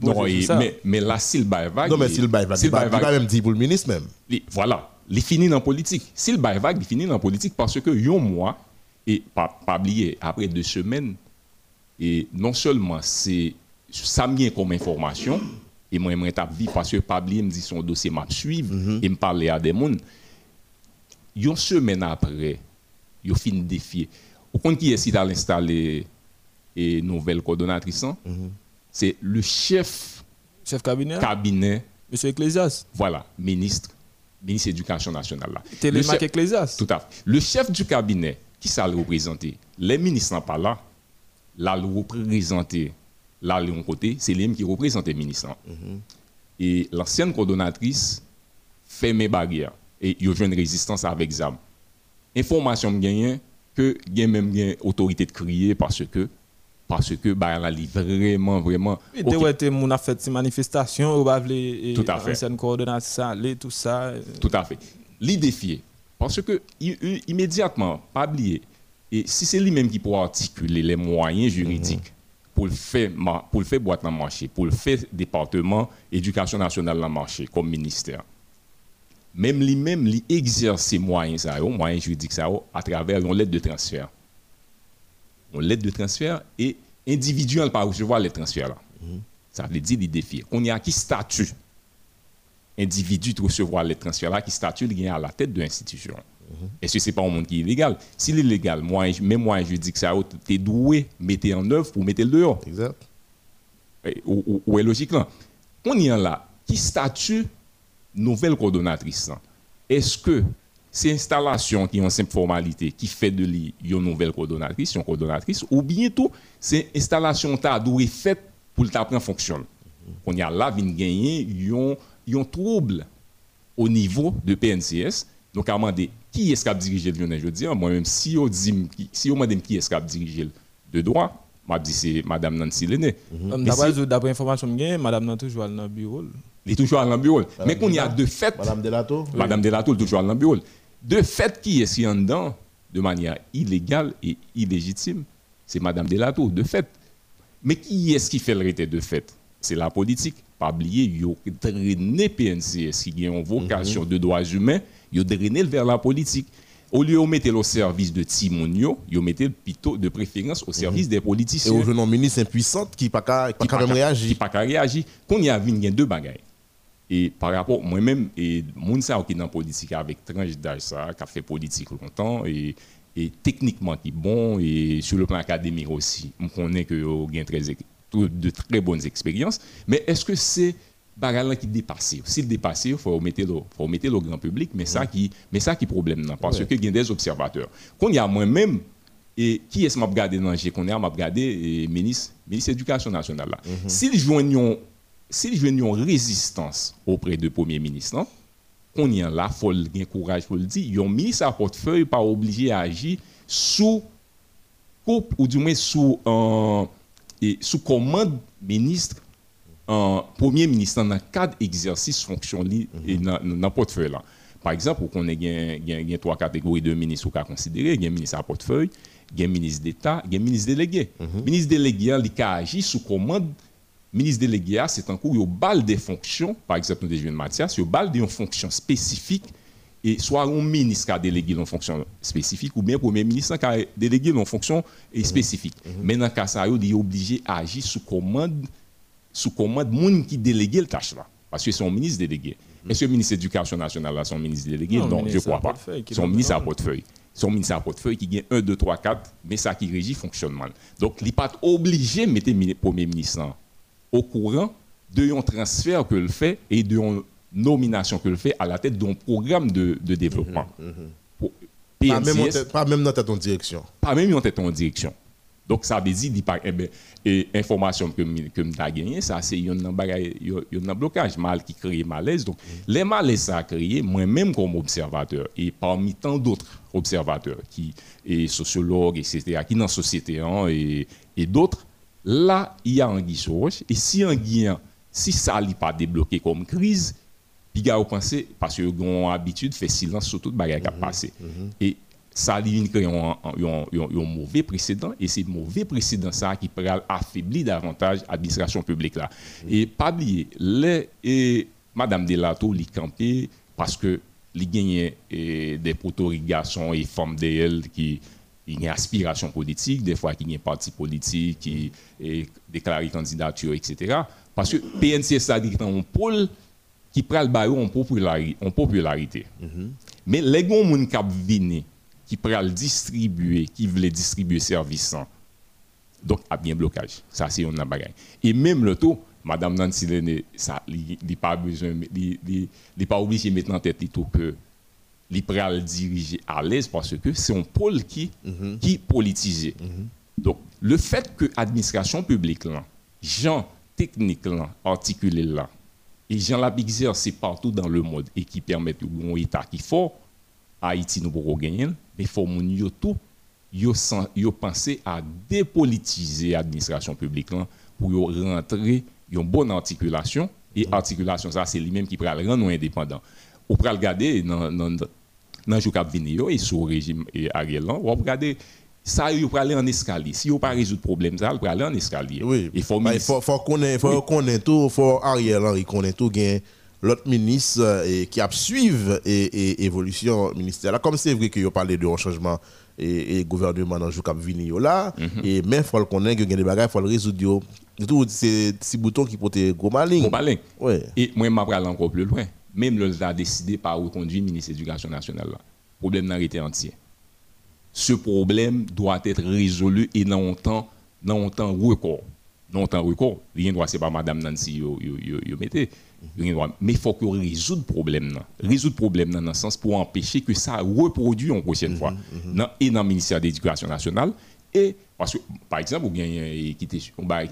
non, mais, mais là, s'il bail vague. Non, mais s'il bail vague, il va même dire pour le ministre même. voilà, il finit dans la politique. S'il bail vague, il finit dans la politique parce que, un mois, et pas, pas oublier, après deux semaines, et non seulement c'est ça vient comme information, et moi, je vie parce que pas oublier, me dit son dossier m'a suivre, mhm. et me parler à des gens. Une semaine après, il fin défier. Au compte qui est à l'installer et nouvelle coordonnatrice, hein? mhm c'est le chef, chef cabinet, cabinet Monsieur Ecclésias? Voilà, ministre, ministre de l'Éducation nationale. Là. Télémac Ecclésias? Tout à fait. Le chef du cabinet, qui ça le représenter Les ministres sont pas là. Là, le représenter, là, de côté, c'est lui qui représente les ministres. Mhm. Et l'ancienne coordonnatrice fait mes barrières. Et il y a une résistance avec ZAM. Information gagnée que il y a même une autorité de crier parce que parce que bah là vraiment vraiment et okay. ouais mon a fait ces manifestations ou bah les tout à fait c'est une coordination les tout ça tout à fait les défier parce que immédiatement pas oublier et si c'est lui-même qui peut articuler les moyens juridiques. Pour le faire pour le faire boîte dans marché pour le faire département éducation nationale dans marché comme ministère même lui-même lui exerce moyens ça moyens juridiques ça à travers une lettre de transfert on lettre de transfert et individuel par recevoir les transferts là. Ça veut dire les défis. On y a qui statut individu de recevoir les transferts là, qui statut il à la tête de l'institution. Est-ce que ce n'est pas un monde qui est illégal? S'il est légal, moi, même moi, je dis que ça, tu es doué, mettez en œuvre pour mettre le dehors. Exact. Où, est logique là? On y a là, qui statut nouvelle coordonnatrice Est-ce que c'est installation qui est une simple formalité qui fait de lui une nouvelle coordonnatrice, une coordonnatrice, ou bientôt c'est installation ta doué faite pour le prendre fonction? On y a là vient gagner un trouble au niveau de PNCS. Donc à demander qui est-ce qui a dirigé le je dis moi-même si on dit si on dit qui est-ce qui a dirigé de droit, m'a dit c'est madame Nancy Lené. D'après information que madame Nancy toujours dans le bureau. Elle est toujours dans le bureau. Mais qu'on y a de fait Madame Delato Madame Delato toujours dans le bureau de fait qui est en dedans? De manière illégale et illégitime, c'est Madame Delato, de fait. Mais qui est-ce qui fait le de fait? C'est la politique. Pas oublier, il a drainé PNCS qui a une vocation de droits humains, il a drainé vers la politique. Au lieu de mettre au service de Timonio, il mettait plutôt de préférence au service des politiciens. Et au jeune ministre impuissant qui pas, pas, même réagi. Qui pas réagi. Qu'on y a vu, il y a deux bagailles. Et par rapport, moi-même, et mon qui est dans la politique avec tranche d'âge, ça, qui a fait politique longtemps, et, et techniquement qui est bon, et sur le plan académique aussi, on connaît que a très, de très bonnes expériences. Mais est-ce que c'est bagarre qui dépasse? S'il dépasse, il faut mettre le, faut mettre le grand public, mais ça qui, mais ça qui problème non, parce que il y a des observateurs. Quand il y a moi-même et qui est-ce m'a regardé dans le qu'on a m'a regardé ministre ministre de l'Éducation nationale là. Mm -hmm. S'ils joignent s'il y a une résistance auprès du Premier ministre, hein, on y a là, il faut le courage pour le dire, un ministre à portefeuille pas obligé à agir sous coupe ou du moins sous, euh, et sous commande ministre, Premier ministre dans le cadre d'exercice fonction et dans le portefeuille là. Par exemple, on a trois catégories de ministres qu'on considérer, il y a un ministre à portefeuille, il y a un ministre d'État, il y a un ministre délégué. Le mhm. ministre délégué, il a agi sous commande ministre délégué, c'est un coup, il bal des fonctions, par exemple, nous déjà Mathias, il bal des fonctions spécifiques, et soit un ministre qui a délégué une fonction spécifique, ou bien un premier ministre qui a délégué une fonction spécifique. Mhm. Mais dans ce cas, ça, il est obligé d'agir sous commande, sous commande, monde qui délégué le tâche là, parce que c'est un ministre délégué. Est-ce que le ministre de l'Éducation nationale a son ministre délégué? Non, Non, le je ministre crois pas. Son le ministre a demande. portefeuille. Son ministre a portefeuille qui gagne 1, 2, 3, 4, mais ça qui régit fonctionnement. Donc, il n'est pas obligé de mettre le Premier ministre au courant de un transfert que le fait et de nomination que le fait à la tête d'un programme de, de développement. Pour Pas même, en PNCS, tête- pas même dans ta direction. pas même tête en direction. Donc, ça veut dire, par, eh ben, et information que je que gagné, ça, c'est un un blocage, mal qui crée malaise. Donc, les malaises, ça a créé, moi-même comme observateur, et parmi tant d'autres observateurs, qui, et sociologues, etc., qui dans la société, hein, et, et d'autres, là, il y a un sur roche. Et si un guinéen, si ça n'est pas débloqué comme crise, puis gars, vous pensez, parce que avez habitude, fait silence sur toute bagarre qui a passé. Et ça a créé un, mauvais précédent, et c'est mauvais précédent ça qui pourrait affaiblir davantage l'administration publique là. Et pas oublier, les, et Madame Delato, li campé parce que li gagne des proto-garçons et femmes d'elle qui il y a aspiration politique, des fois qu'il y a un parti politique qui déclare candidature, etc. Parce que PNC, ça dit un pôle qui prend le baillot en popularité. Popularité. Mais les gens moun qui vini, qui prend le distribuer, qui veulent distribuer service donc a bien blocage. Ça c'est un bagage. Et même le taux, Madame Nancy Lene, ça, il pas besoin, il pas obligé de mettre en tête tout que il pral diriger à l'aise parce que c'est un pôle qui qui politisé. Donc le fait que l'administration publique là, gens techniques là, articulés là, et gens la exercer partout dans le monde et qui permettent un état qui fort, Haïti nous pourrons gagner, mais il faut yo tout yo yo penser à dépolitiser l'administration publique là, pour rentrer une bonne articulation. Et articulation ça c'est lui-même qui pourra le rendre indépendant. Ou pourra le garder dans dans dans jour cap venir et sous régime et Ariel là, ou regarder ça yo pour aller en escalier. Si yo pas résoudre problème ça, pour aller en escalier. Oui. Il faut Bah, il faut, faut connaître, faut connaître tout, faut Ariel Henry connaître tout, gain l'autre ministre et qui a suivre et, et évolution ministère là. Comme c'est vrai que vous parlez de un changement et, et gouvernement dans le jour yo là, Mhm. et mais faut le connaître que des bagages, faut le résoudre. Tout c'est petits boutons qui portent gros malin. Ouais. Et moi, aller encore plus loin. Même le a décidé par reconduire le ministre de l'Éducation nationale. Là. Le problème n'a été entier. Ce problème doit être résolu et dans un temps, dans un temps record. Dans un temps record. Rien doit, c'est pas Madame Nancy yo, yo, yo, yo mettez. Mais il faut que résoudre le problème. Résoudre le problème dans le sens pour empêcher que ça reproduise une prochaine fois. Dans- et dans le ministère de l'Éducation nationale. Et parce que, par exemple, vous était, on va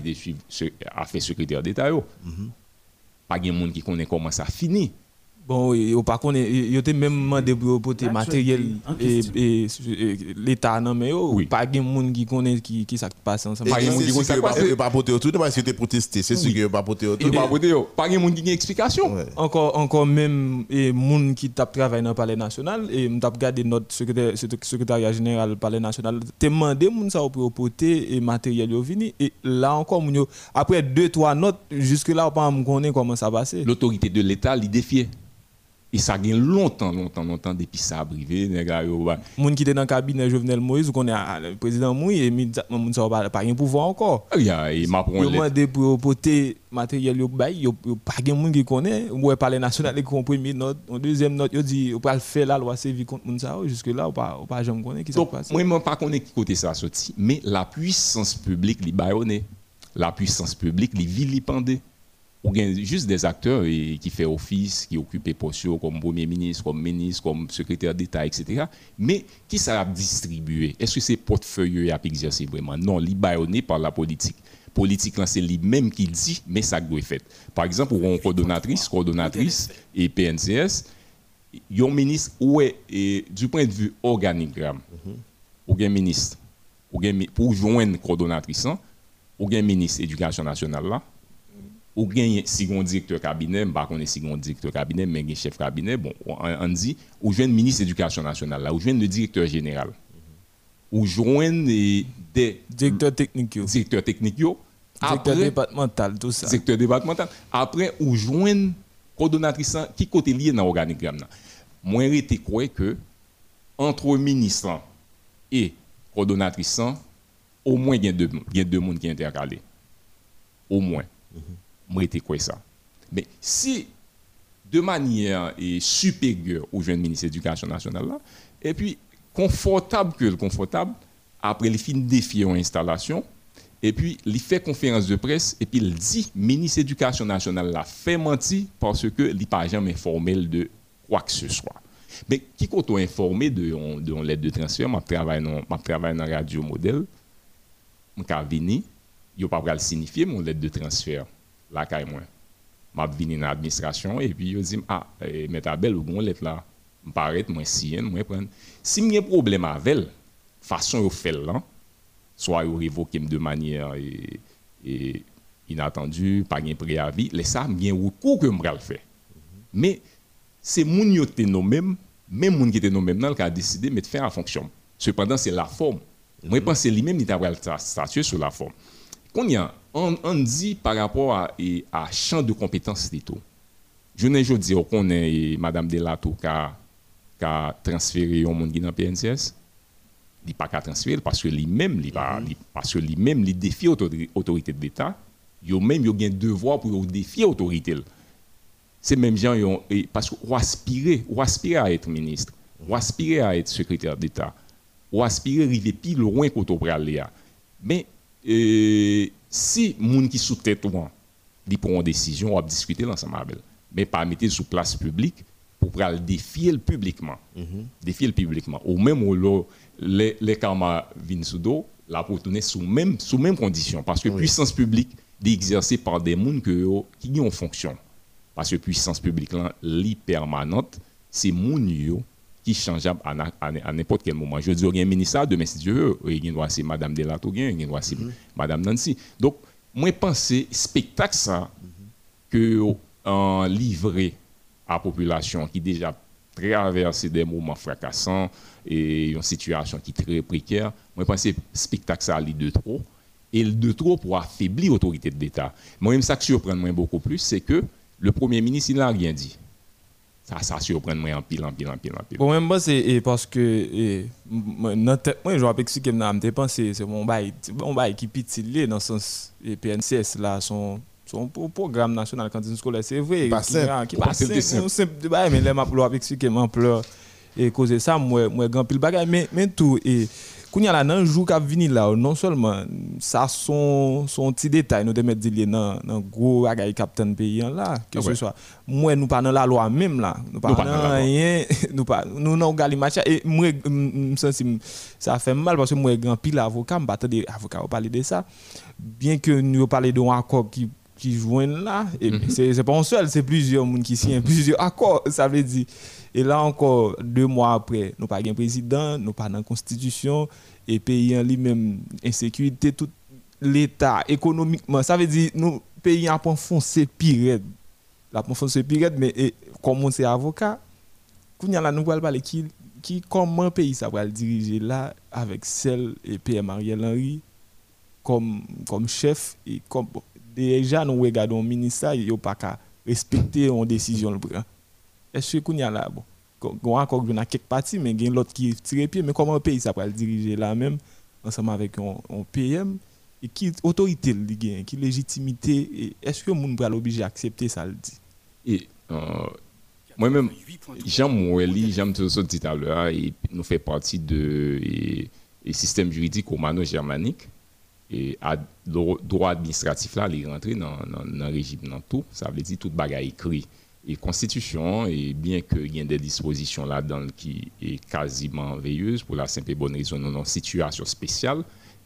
se- a fait secrétaire d'État. yo. Pas de monde qui connaît comment ça finit. Bon, oui, yo pas connaît, yo te même demandé pour porter matériel et, l'état non mais yo, pas de monde qui connaît qui qui ça passe ensemble. Pas de monde qui connaît ça, vous c'est- pas porter autour, parce que c'était protester, c'est sûr que pas porter autour. Il pas yo. Pas de monde qui a une explication. Encore encore même et moun qui t'a travaillé dans le palais national et m't'a regardé notre secrétaire secré- secrétariat général du palais national te demandé moun ça pour porter et matériel yo vini et là encore moun yo après deux trois notes jusque là on pas me connaît comment ça passé L'autorité de l'État l'y défiait. Et ça gagne longtemps, longtemps, longtemps depuis ça a bah, moun qui était dans le cabinet Jovenel Moïse ou ah, le président Moïse et moun ça pas pas pouvoir encore Il y a, il m'a pris yo un lettre. demandé pour porter matériel yo bay yo pas gen moun qui connaît ouais palais national qui comprend première note en deuxième note yo dit on pas faire la loi sévi contre moun ça jusque là on pas pas jamais connaît qui ça passe moi, je ne pas qui côté ça sorti, mais la puissance publique, li bayonné. La puissance publique, li vilipendé. Ou bien juste des acteurs qui font office, qui occupent postes comme premier ministre, comme ministre, comme secrétaire d'État, etc. Mais qui ça distribué? Est-ce que c'est portefeuille à exercer vraiment? Non, li bayonné par la politique. Politique, c'est lui-même qui dit, mais ça doit être fait. Par exemple, une coordonnatrice, coordonnatrice et PNCS, un ministre, et du point de vue organigramme, bien ministre, ou bien mi- pour joindre coordonnatrice, hein, ou bien ministre éducation nationale là, ou bien second directeur cabinet, pas qu'on est second directeur cabinet, mais un chef cabinet, bon, on, on dit, ou joindre ministre éducation nationale là, ou joindre le directeur général, ou joindre des, des directeur technique yo directeurs techniques, yo, directeur après- départemental tout ça secteur départemental. Après, ou joindre coordonnatrice qui côté lié dans l'organigramme. là. Moi, j'étais quoi que entre ministre et coordonnatrice, au moins, il y a deux, il y a deux mondes qui intercalés. Au moins. Moi, j'étais quoi ça? Mais si de manière et supérieure au jeune ministre de l'Éducation nationale là, et puis confortable que le confortable, après les fins défier en installation, et puis il fait conférence de presse, et puis il dit, ministre de l'Éducation nationale l'a fait mentir parce que il pas jamais informé de quoi que ce soit. Mais qui compte informé de, de, lettre de transfert, je travaille dans la radio modèle, je suis venu, je ne pas signifier mon lettre de transfert, là, quand moi. Suis venu dans l'administration, et puis je dis, ah, eh, mais ta belle, ou bon lettre là, je paraît, moi, si, moi, prendre. Si j'ai un problème avec elle, façon de faire là, soit vous révoquer de manière et, inattendue, pas de préavis, les ça, bien recours que le faire. Mais c'est mon qui était même, même mon qui était nous même qui a décidé de faire en fonction. Cependant, c'est la forme. Moi, je pense lui-même, il a statué sur la forme. Quand y a, on, dit par rapport à, à champ de compétences des tout. Je ne veux dire qu'on est Mme Delato qui a, qui a transféré au monde dans le PNCS il pas qu'à transférer parce que lui-même il mhm. parce que lui-même il défie l'autorité de l'État yo même yo un devoir pour défier l'autorité c'est même gens parce qu'on aspire à être ministre ou aspirer à être secrétaire d'État ou aspirer à arriver plus loin qu'au aller mais euh, si moun qui sous tête ou prend une décision on va discuter ensemble mais pas mettre sous place publique pour le défier publiquement. Mhm. Défier publiquement. Ou même où les, les karma viennent sous dos, là pour tourner sous même, sous même condition. Parce que puissance publique est exercée par des gens qui ont fonction. Parce que puissance publique là, permanente, c'est gens qui changeable à, n'importe quel moment. Je dis, il y a un ministère de si Dieu veut, il y a Madame Delato, il y a mhm. Madame Nancy. Donc, moi, je pense spectacle ça, que en livré à la population qui déjà traversé des moments fracassants et une situation qui est très précaire. Moi, je pense que spectacle ça de trop. Et le de trop pour affaiblir l'autorité de l'État. Moi-même, ça qui surprend moi beaucoup plus, c'est que le Premier ministre, il n'a rien dit. Ça, ça surprend moi en pile, en pile, en pile, en pile. Pour moi, c'est parce que, moi, je vais expliquer, je pense c'est mon bail, mon bail qui est dans le sens, les PNCS, là, sont son programme national cantine scolaire, c'est vrai. Pas simple. Qui pas simple. C'est simple. Mais là, je vais expliquer l'ampleur et causer ça, moi, moi, grand pile bagage. Mais, mais tout, et quand il y a un jour qui venu là, non seulement, ça son, son petit détail, nous devons mettre dans le gros bagage capitaine pays là, que ce soit. Moi, nous pas dans la loi même là. Nous pas dans rien. Nous pas, nous n'avons pas match. Et moi, ça fait mal parce que moi, grand pile avocat, je m'attends des avocats parler de ça. Bien que nous parler d'un accord qui qui joignent là. Et c'est pas un seul, c'est plusieurs monde qui signent plusieurs accords, *laughs* ça veut dire. Et là encore, deux mois après, nous pas de président, nous pas dans constitution, et pays en lui-même, insécurité, tout l'État, économiquement, ça veut dire, nous, pays en foncé pire. La foncé pire, mais comme on est avocat, nous allons parler qui, qui, comment pays ça va le diriger là, avec celle et PM Ariel Henry, comme, comme chef, et comme, déjà nous regardons le ministère, il n'y a pas qu'à respecter une décision. Est-ce que y a là, bon, on a encore quelques parties, mais il y a l'autre qui tire pied, mais comment le pays ça le diriger là même, ensemble avec un, PM, et qui autorité le qui légitimité, est-ce que le monde va l'obliger à accepter ça le dit? Euh, moi-même, j'aime Moueli, j'aime tout l'heure, et nous fait partie et, système juridique romano-germanique. Et à droit administratif là il rentré dans dans régime dans tout ça veut dire tout bagage écrit et constitution, et bien qu'il y ait des dispositions là-dedans qui est quasiment veilleuse, pour la simple et bonne raison, nous avons une situation spéciale,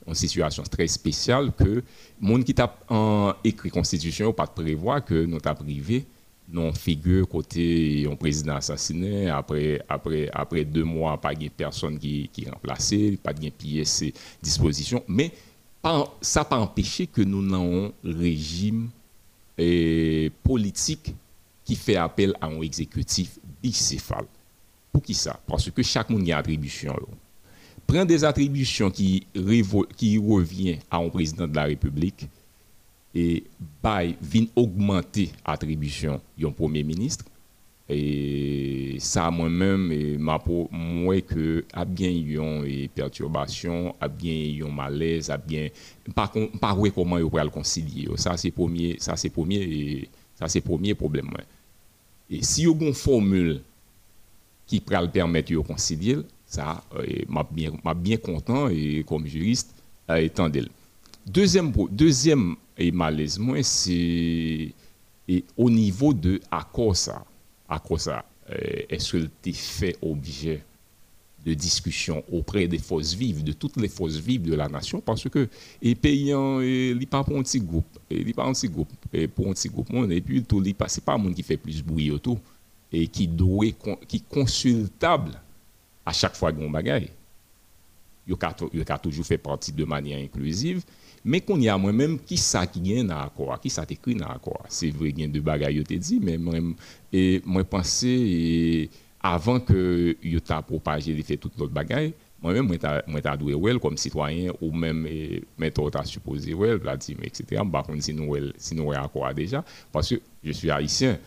une situation très spéciale que monde qui tape en écrit constitution pas de prévoir que nous tape privé non figure côté un président assassiné après après après deux mois pas de personne qui qui remplacé pas de pièce disposition mais ça pas empêché que nous n'ayons un régime et politique qui fait appel à un exécutif bicéphale. Pour qui ça? Parce que chaque monde a attribution. Prendre des attributions qui, reviennent à un président de la République et vient augmenter l'attribution d'un premier ministre, et ça moi-même moi que a bien une perturbation a bien un malaise a bien pas pas comment il pourrait le concilier ça c'est premier ça c'est premier ça c'est premier problème Et si il y a une formule qui le permettre de concilier, ça, euh, m'a bien, bien content et comme juriste, euh, étant d'elle. Deuxième, deuxième et malaise, c'est au niveau de accord ça. Accord ça, euh, est-ce fait objet de discussion auprès des forces vives, de toutes les forces vives de la nation, parce que les payants, ils ne pas pour un petit groupe, ils pas un petit groupe, et pour un petit groupe, et puis tout, c'est pas un monde qui fait plus bruit et qui doit, qui consultable à chaque fois qu'on bagaille. Il a toujours fait partie de manière inclusive, mais qu'on y a moi-même qui ça qui gagne dans l'accord, qui ça écrit dans l'accord. C'est vrai qu'il y a de bagailles, te dit, mais moi, et moi pensais, avant que il t'a propagé, fait toute l'autre bagaille, moi-même, moi, t'as doué well comme citoyen, ou même, mais t'as supposé well, etc. Par contre, si nous, si nous, accord déjà, parce que je suis haïtien,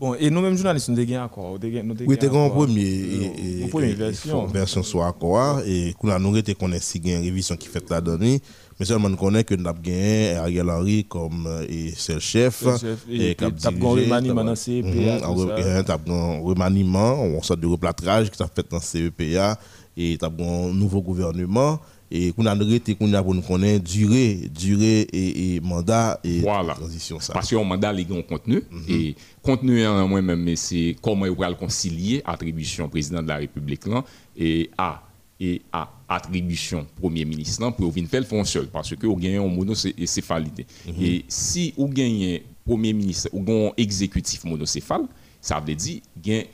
Bon, et nous-mêmes journalistes, nous avons encore. Oui, tu as premier, première version. version soit accord, et nous avons qu'on si une révision qui fait la donnée, mais seulement nous connaissons que nous avons gagné Ariel Henry comme c'est le chef. Et as un remaniement dans le un remaniement, on sort de replâtrage qui s'est fait dans le CEPA, et as un nouveau gouvernement et qu'on a arrêté qu'on a pour nous connaître durée durée et, mandat et voilà. transition ça parce qu'on mandat les contenu mhm. et contenu en moi même mais c'est comment il va le concilier attribution président de la République là et à et à attribution premier ministre pour venir faire le seul parce que vous gagnez un monocéphalité mm et si vous gagnez premier ministre ou un exécutif monocéphale ça veut dire gagne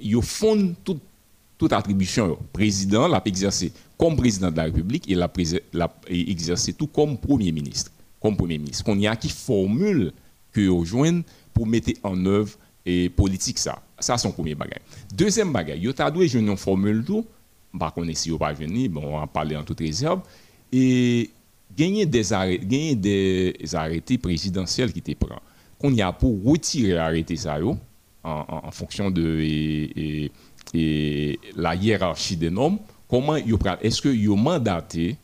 yo fond toute toute attribution président l'a exercé comme président de la République et l'a exercé tout comme premier ministre comme premier ministre. Qu'on y a qui formule que rejoignent pour mettre en œuvre et politique ça. Ça son premier bagage. Deuxième bagage yo t'a doué une formule tout par contre si pas venir bon on va parler en toute réserve et gagner des arrêts gagner des arrêtés présidentiels qui te prend qu'on y a pour retirer arrêter ça en, en, fonction de et, et la hiérarchie des normes, comment est-ce que vous mandaté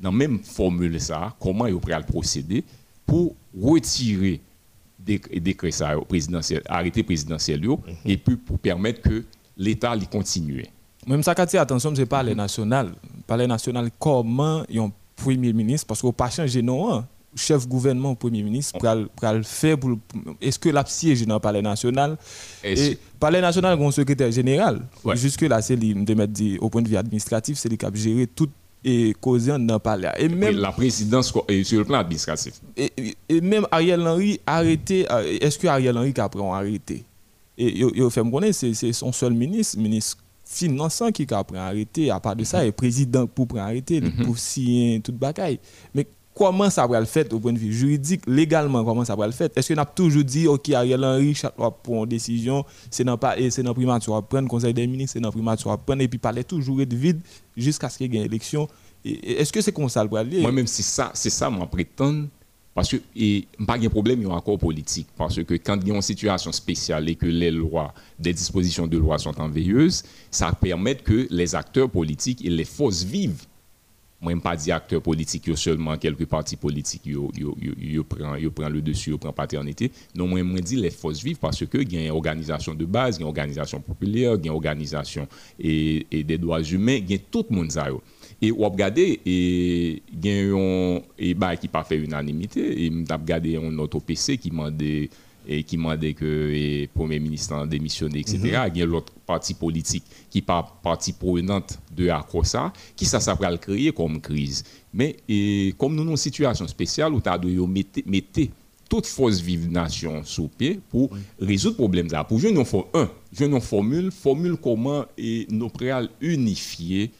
dans la même formule ça, comment vous le procéder pour retirer des décrets présidentiels, arrêté présidentiel mhm. et puis pour permettre que l'État continue. Même ça, quand attention, c'est pas les national. Parler national, comment un premier ministre, parce qu'on pas changé non, hein chef gouvernement, premier ministre, pour le faire pour est-ce que la siège dans le palais national et palais national un secrétaire général. Jusque là c'est de mettre au point de vue administratif, c'est lui qui a géré tout et causer dans le palais. Et même la présidence sur le plan administratif. Et, même Ariel Henry arrêté euh, est-ce que Ariel Henry après on arrêté? Et il fait me connaître c'est son seul ministre, ministre finançant qui a pris arrêté à part de ça, mm président pour prendre arrêté, mm pour signer toute bagaille. Mais comment ça va le faire au point de vue juridique, légalement, comment ça va le faire? Est-ce qu'on a toujours dit, OK, Ariel Henry, chaque fois pour une décision, c'est dans dans primature prendre conseil des ministres, c'est dans primature prendre et puis parler toujours de vide jusqu'à ce qu'il y ait une élection. Est-ce que c'est comme ça le Moi même c'est ça, c'est ça mon prétend parce que et pas de problème il y a encore politique parce que quand il y a une situation spéciale et que les lois des dispositions de loi sont en veilleuse, ça permet que les acteurs politiques et les forces vives moi je pas dire acteur politique seulement quelques partis politiques yo prend le dessus yo prend paternité non moi je dis les forces vives parce que il y a une organisation de base il y a une organisation populaire il y a une organisation et, des droits humains il y a tout le monde et on regardé et il y a un qui pas fait unanimité et m'a regardé un autre PC qui m'a et qui demandait que le Premier ministre démissionne, etc. Il y a l'autre parti politique qui n'est pas partie prenante de ça, qui ça, ça le créer comme crise. Mais et, comme nous avons une situation spéciale où tu as mettre toute force vive nation sous pied pour résoudre le problème. Là. Pour je un, je une formule, formule comment et nous pourrions unifier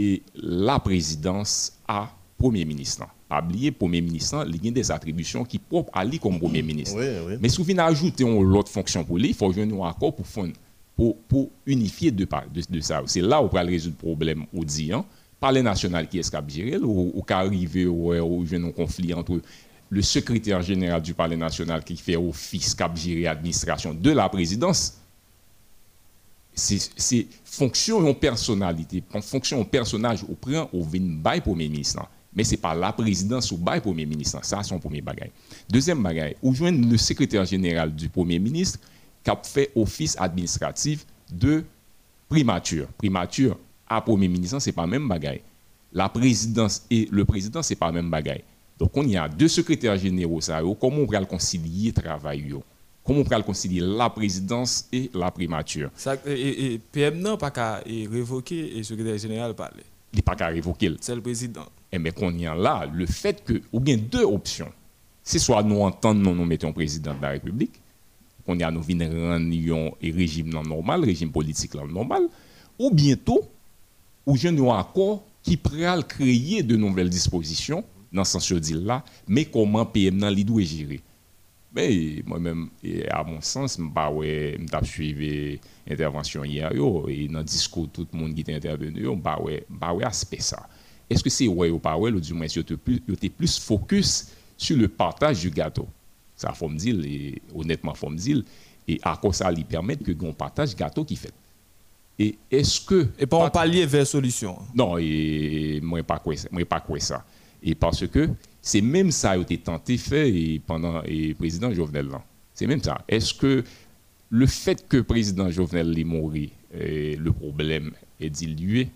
et la présidence à Premier ministre pas oublier, Premier ministre, il a des attributions qui propres à lui comme Premier ministre. Mais si vous ajouter une autre fonction pour lui, il faut jouer un accord pour, pour, pour unifier de, de, de ça. C'est là où on va résoudre le problème au. Hein. Parler national qui est ce ou, ou qu'arriver au, au, un conflit entre le secrétaire général du Palais national qui fait office cap gérer administration de la présidence. C'est fonction en personnalité, fonction en personnage, au prend au vin premier ministre mais ce n'est pas la présidence ou le Premier ministre. Ça, c'est son premier bagage. Deuxième bagage, où joindre le secrétaire général du Premier ministre qui a fait office administratif de primature. Primature à premier ministre, c'est pas même bagaille. La présidence et le président, c'est pas même bagaille. Donc, on y a deux secrétaires généraux, ça, comment on concilier le travail Comment on peut concilier la présidence et la primature ça, et, PM n'a pas qu'à révoquer le secrétaire général parler. Il n'a pas qu'à révoquer. C'est le président. Et eh mais qu'on y a là, le fait que, ou bien deux options. C'est soit nous entendons, nous mettons président de la République, qu'on y a nous venir un régime normal, régime politique normal, ou bientôt, ou je un accord qui pourrait créer de nouvelles dispositions dans ce sens là, mais comment PM nan li doit gérer. Mais moi-même, à mon sens, je pas suivi l'intervention hier, et dans le discours, tout le monde qui était intervenu, je pas aspect ça. Est-ce que c'est ouais ou pas ouais, ou du moins, tu plus, plus focus sur le partage du gâteau? Ça, faut me dire, et, honnêtement, faut me dire, et à quoi ça lui permet que qu'on partage gâteau qui fait? Et est-ce que... Et pas en palier vers solution. Non, et moi, quoi, moi, pas quoi ça. Et parce que c'est même ça qui a été tenté faire et pendant le président Jovenel. C'est même ça. Est-ce que le fait que le président Jovenel est mort, le problème est dilué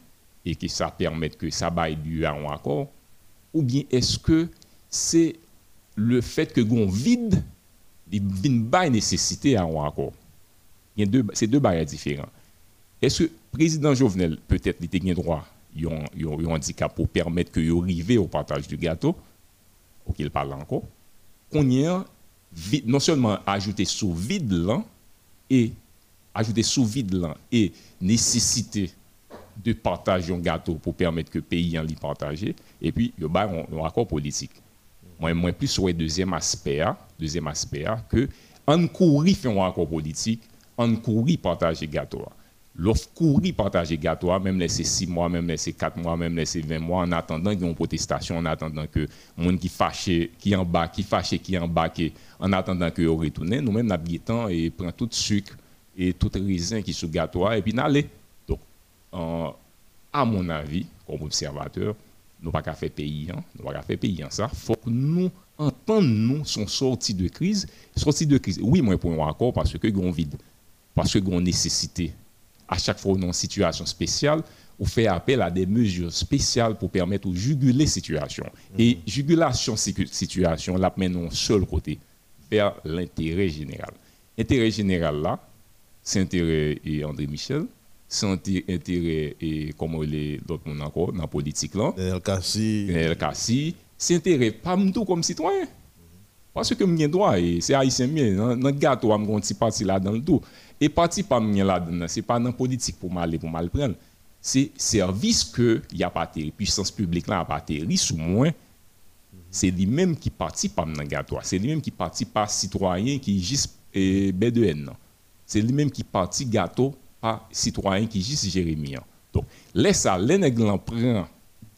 et que ça permet que ça baille du à un accord, ou bien est-ce que c'est le fait que gon vide, une baille nécessité à un accord? Il deux, c'est deux bails différents. Est-ce que le président Jovenel peut-être il a droit ont un handicap pour permettre que arrive au partage du gâteau, ou qu'il parle encore, qu'on y a non seulement ajouter sous vide là, et ajouter sous vide là, et nécessité de partager un gâteau pour permettre que le pays en partager, et puis il y a un accord politique. Moi, moi plus sur le deuxième aspect, deuxième aspect, que en courir faire un accord politique, en courir partager gâteau. Hein l'offre courir partager gâteau, même laisser 6 mois, même laisser 4 mois, même laisser 20 mois, en attendant qu'il y ait une protestation, en attendant que les gens qui fâché, qui en bas, qui fâché, qui en bas, en attendant que retourne, nous-mêmes, nous temps et prend tout sucre et tout raisin qui sur gâteau, et puis n'aller. Donc, à mon avis, comme observateur, nous pas faire pays, hein, nous pas faire pays, ça. Il faut que nous entendions nous son sortie de crise. Sortie de crise, oui, moi, pour un accord, parce que nous vide, parce que nous nécessité à chaque fois dans une situation spéciale, on fait appel à des mesures spéciales pour permettre de juguler la situation. Mhm. Et jugulation situation, la mène seul côté, vers l'intérêt général. L'intérêt général là, c'est l'intérêt André Michel, c'est l'intérêt et comment il d'autres monde encore dans la politique là. El Kassi. El Kassi, c'est l'intérêt pas tout comme citoyen. Parce que j'ai droit, et c'est haïtien, dans le gâteau, je petit parti là dans le tout. Et parti pas là-dedans, ce n'est pas dans la politique pour mal pour mal prendre. C'est service que y a pas la puissance publique là pas sous moins. C'est lui-même qui participe dans le gâteau. C'est lui-même qui participe par citoyen qui juste B2N. C'est lui-même qui participe gâteau par citoyen qui juste Jérémie. Donc, laisse ça, l'en prend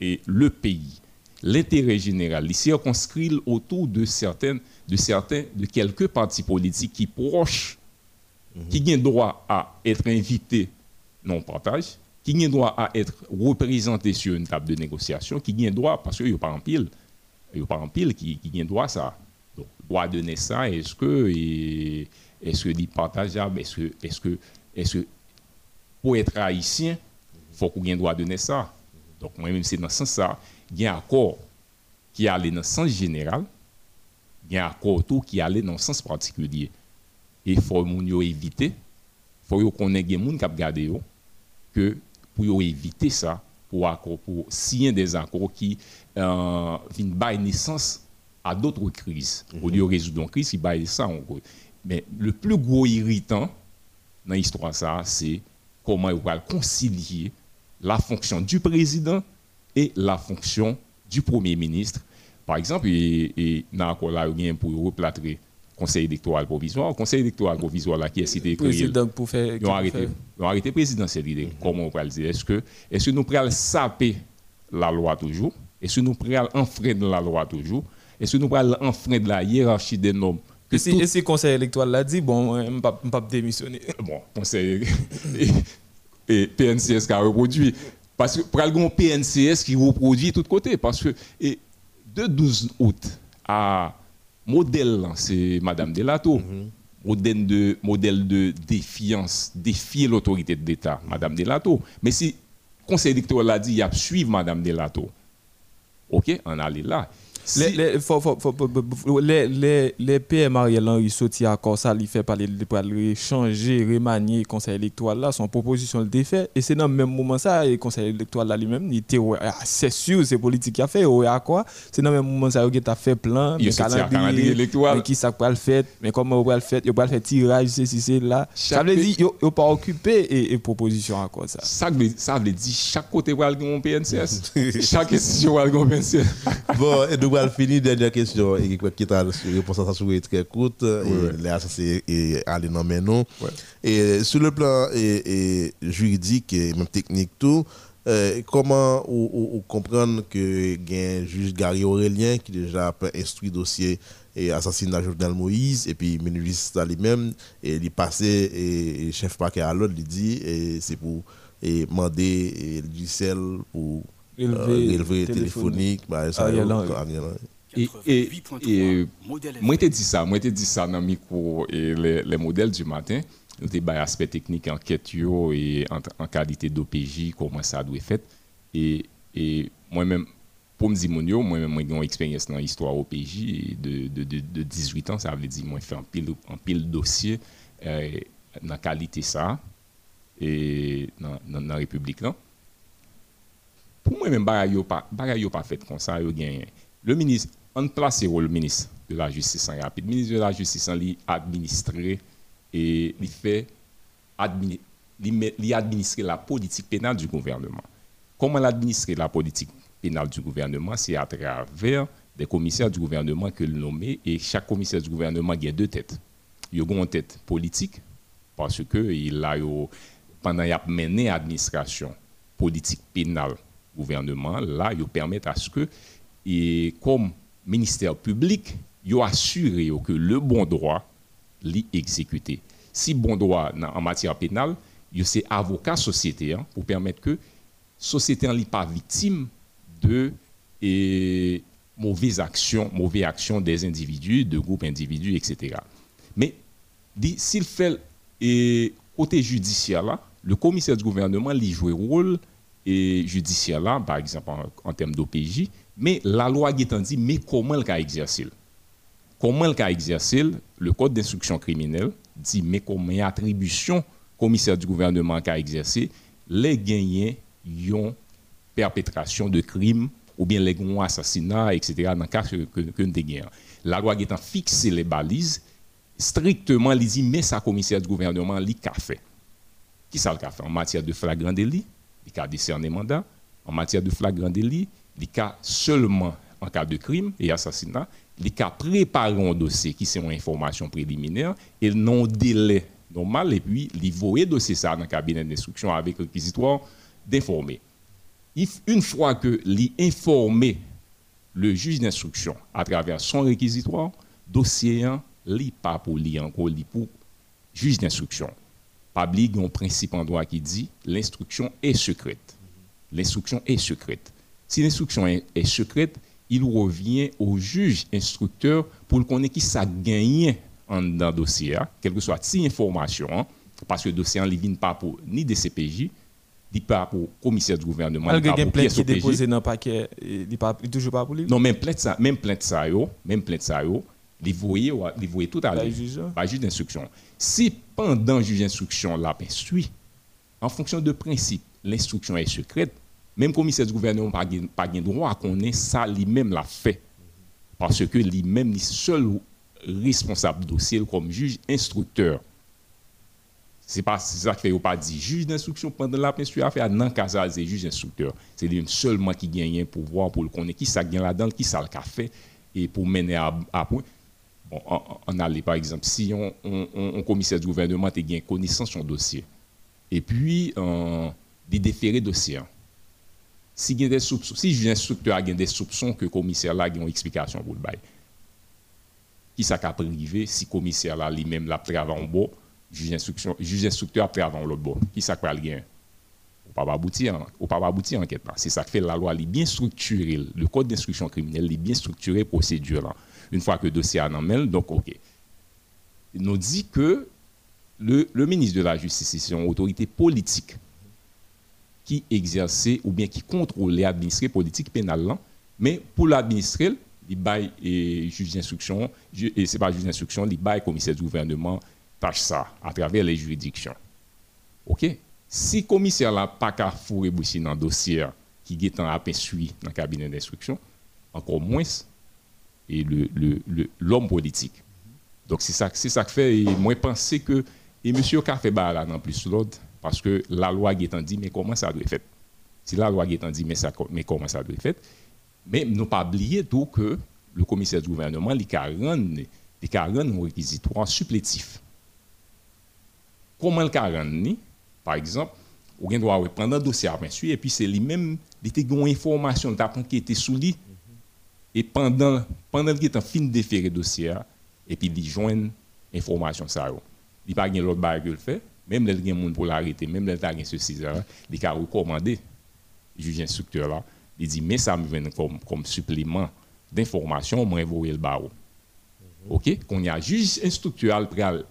et le pays, l'intérêt général, il circonscrit autour de certaines, de certains, de quelques partis politiques qui proches qui a droit à être invité non partage, qui a droit à être représenté sur une table de négociation, qui a droit, parce qu'il n'y a pas en pile, il n'y a pas en pile qui, qui a droit à ça. Donc, droit de naissance, est-ce que, est-ce que dit partageable, est-ce que, est-ce que, est-ce que, pour être haïtien, il faut qu'on ait droit de naissance. Donc, moi-même, c'est dans ce sens-là, il y a un accord qui allait dans le sens général, il y a un accord tout qui allait dans le sens particulier. Et il faut éviter, il faut qu'on ait des gens qui regardent que pour éviter ça, pour, pour signer des accords qui euh, naissance à d'autres crises. Mm -hmm. Au lieu de résoudre une crise, ils ça. Mais le plus gros irritant dans l'histoire, c'est comment il va concilier la fonction du président et la fonction du premier ministre. Par exemple, et, et dans là, pour replâtrer conseil électoral provisoire. Conseil électoral provisoire là qui est cité président pour faire ils ont arrêté arrêté présidentiel idée. Mm-hmm. Comment on peut le dire? Est-ce que est-ce que nous prenons saper la loi toujours? Est-ce que nous prenons enfreindre la loi toujours? Est-ce que nous prenons enfreindre la hiérarchie des normes et si, le conseil électoral l'a dit, bon, je ne pas, pas démissionner. Bon, conseil *laughs* et, PNCS qui a reproduit. Parce que pour le PNCS qui reproduit de tous côtés. Parce que et, de 12 août à modèle, c'est Madame Delato. Mm modèle de, modèle de défiance, défier l'autorité de l'État, Madame Delato. Mais si le conseil électoral a dit, il y a suivre Madame Delato, ok, on allait là. Les, les, faut, faut, faut, les, les, les PM Ariel Henry sorti à ça, il fait parler de changer, remanier le conseil électoral là, son proposition le défait. Et c'est dans le même moment ça, le conseil électoral là lui-même, il était, ah, c'est sûr, c'est politique qui a fait, ouais, à quoi? C'est dans le même moment ça, il a fait plein, il calendrier électoral. Mais qui ça peut le faire, mais comment on va le faire, il va le faire tirage, c'est si c'est là. Ça veut dire, il n'a pas occupé et, proposition à quoi ça Ça veut, ça veut dire, chaque côté va le PNCS. chaque question va le PNCS. bon, et va finir. Dernière question, et qui t'a réponse à ça très courte. Et là, ça c'est aller dans non. Et sur le plan et, juridique et même technique, tout, euh, comment on, comprendre que un juge Gary Aurélien qui déjà instruit dossier et assassinat Jovenel Moïse et puis ministre lui-même et il passé et, chef paquet à l'autre il dit et c'est pour et demander le logiciel pour relever téléphonique, bah, ça, et, et, et moi, je dit ça, moi, dit ça dans micro et les, les, modèles du matin. Nous avons aspect technique enquête et en, en qualité d'OPJ, comment ça doit être fait. Et, et moi-même, pour me dire, moi-même, j'ai une expérience dans l'histoire OPJ de, de, de, de, 18 ans. Ça veut dire moi, j'ai fait un pile, un pile dossier euh, dans la qualité ça et dans, dans, la République. Là. Pour moi-même, je n'ai pas fait comme. Le ministre on place le ministre de la Justice rapide. Le ministre de la Justice et il fait la politique pénale du gouvernement. Comment l'administrer la politique pénale du gouvernement? C'est à travers des commissaires du gouvernement que le nomme et chaque commissaire du gouvernement a deux têtes. Il a une tête politique parce que il a pendant qu'il a mené l'administration politique pénale gouvernement, là, il permet à ce que, et comme ministère public, yo assuré que le bon droit l'est exécuté. Si bon droit en matière pénale, c'est avocat société hein, pour permettre que société n'est pas victime de mauvaises actions, mauvaises actions des individus, de groupes individus, etc. Mais s'il fait et côté judiciaire là, le commissaire du gouvernement lui joue rôle judiciaire là, par exemple en, termes d'OPJ, mais la loi dit, mais comment le cas exercer? Comment le cas exercer Le code d'instruction criminelle? Dit, mais comment attribution commissaire du gouvernement qu'a exercer les gagnants ont perpétration de crimes ou bien les gagnants assassinats, etc. dans le cas que, que, La loi a fixé les balises strictement, il dit, mais sa commissaire du gouvernement, il a fait. Qui ça le fait En matière de flagrant délit, il a décerné mandat. En matière de flagrant délit, les cas seulement en cas de crime et assassinat, les cas préparant un dossier qui sont une information préliminaire et non délai normal et puis les voyer dossier ça dans le cabinet d'instruction avec réquisitoire d'informer. Une fois que l'informer le juge d'instruction à travers son réquisitoire, dossier n'est pas pour lui encore pour juge d'instruction. Pas un principe en droit qui dit l'instruction est secrète. L'instruction est secrète. Si l'instruction est, secrète, il revient au juge instructeur pour le connaître qui ça gagne dans le dossier, hein, quelle que soit si information, hein, parce que le dossier ne vient pas pour ni des CPJ, ni pas pour commissaire du gouvernement. Il a plainte qui est déposée dans le paquet, il n'est toujours pas pour lui Non, même plainte ça, même plainte ça, même plainte ça, les voyez, les voyez tout à l'heure. Par juge d'instruction. Si pendant le juge d'instruction l'a suit, en fonction de principe, l'instruction est secrète, même commissaire du gouvernement n'a pas de droit à connaître ça lui-même l'a fait. Parce que lui-même est seul responsable dossier comme juge instructeur. C'est pas ça que fait pas dit juge d'instruction pendant la à faire non c'est juge instructeur. C'est lui seulement qui gagne un pouvoir pour le connaître qui ça gagne là-dedans, qui ça le fait et pour mener à, point. On, allait par exemple si on, commissaire du gouvernement a gagné connaissance son dossier et puis on des déférés dossier si il des soupçons, si instructeur a des soupçons que le commissaire là a une explication pour le bail. Qui ça a privé si le commissaire là lui-même l'a en bon, juge instruction, juge instructeur a travaillé en l'autre bon. Qui ça a gain? On pas aboutir, on pas aboutir enquête là. C'est ça que fait la loi, elle est bien structurée, le code d'instruction criminelle est bien structuré procédure là. Une fois que le dossier en main, donc OK. nous dit que le, le ministre de la Justice, c'est une autorité politique qui exerçait ou bien qui contrôlait l'administration politique pénale. là. Mais pour l'administrer, il bail et juge d'instruction, et c'est pas juge d'instruction, il bail commissaire du gouvernement, tâche ça à travers les juridictions. OK? Si le commissaire n'a pas qu'à fourrer dans le dossier qui est en suivi dans le cabinet d'instruction, encore moins et l'homme politique. Donc c'est ça, c'est fait, et moi je pense que, et monsieur bah là non plus l'autre, parce que la loi est en dit, mais comment ça doit être fait? Si la loi est en dit, mais, mais comment ça doit être fait? Mais ne pas oublier que le commissaire du gouvernement, il a rendre il a rendre un réquisitoire supplétif. Comment le a rendre ni? Par exemple, ou bien doit prendre un dossier à suivre et puis c'est lui-même, il était une information qui était sous lui. Et pendant pendant qu'il est en fin de déférer dossier et puis il joint information ça il pas gain l'autre bague le fait même les gens pour l'arrêter même les gens ceci ça il a recommandé juge instructeur là il dit mais ça me vient comme comme supplément d'information moi envoyer le barreau OK? Qu'on y a juge instructeur pral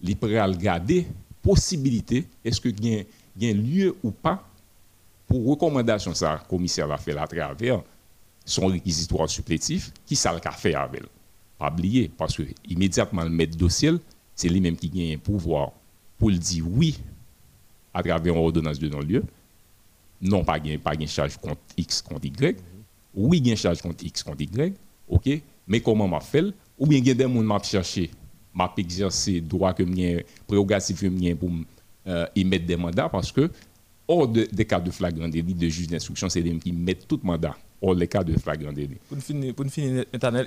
il pral regarder possibilité est-ce que gain gain lieu ou pas pour recommandation ça commissaire l'a fait à travers son réquisitoire supplétif, qui ça le qu'a fait avec. Pas oublier, parce que immédiatement le maître dossier, c'est lui-même qui gagne un pouvoir pour le dire oui à travers une ordonnance de non-lieu, non pas gain pas charge contre X contre Y, oui gain charge contre X contre Y, OK, mais comment m'a fait? Ou bien gain des monde m'a cherché, m'a exercer droit que m'gain prérogative que m'gain pour euh, émettre des mandats parce que hors de- des cas de flagrant délit de juge d'instruction, c'est eux qui mettent tout mandat hors les cas de flagrant délit. Pour finir, pour finir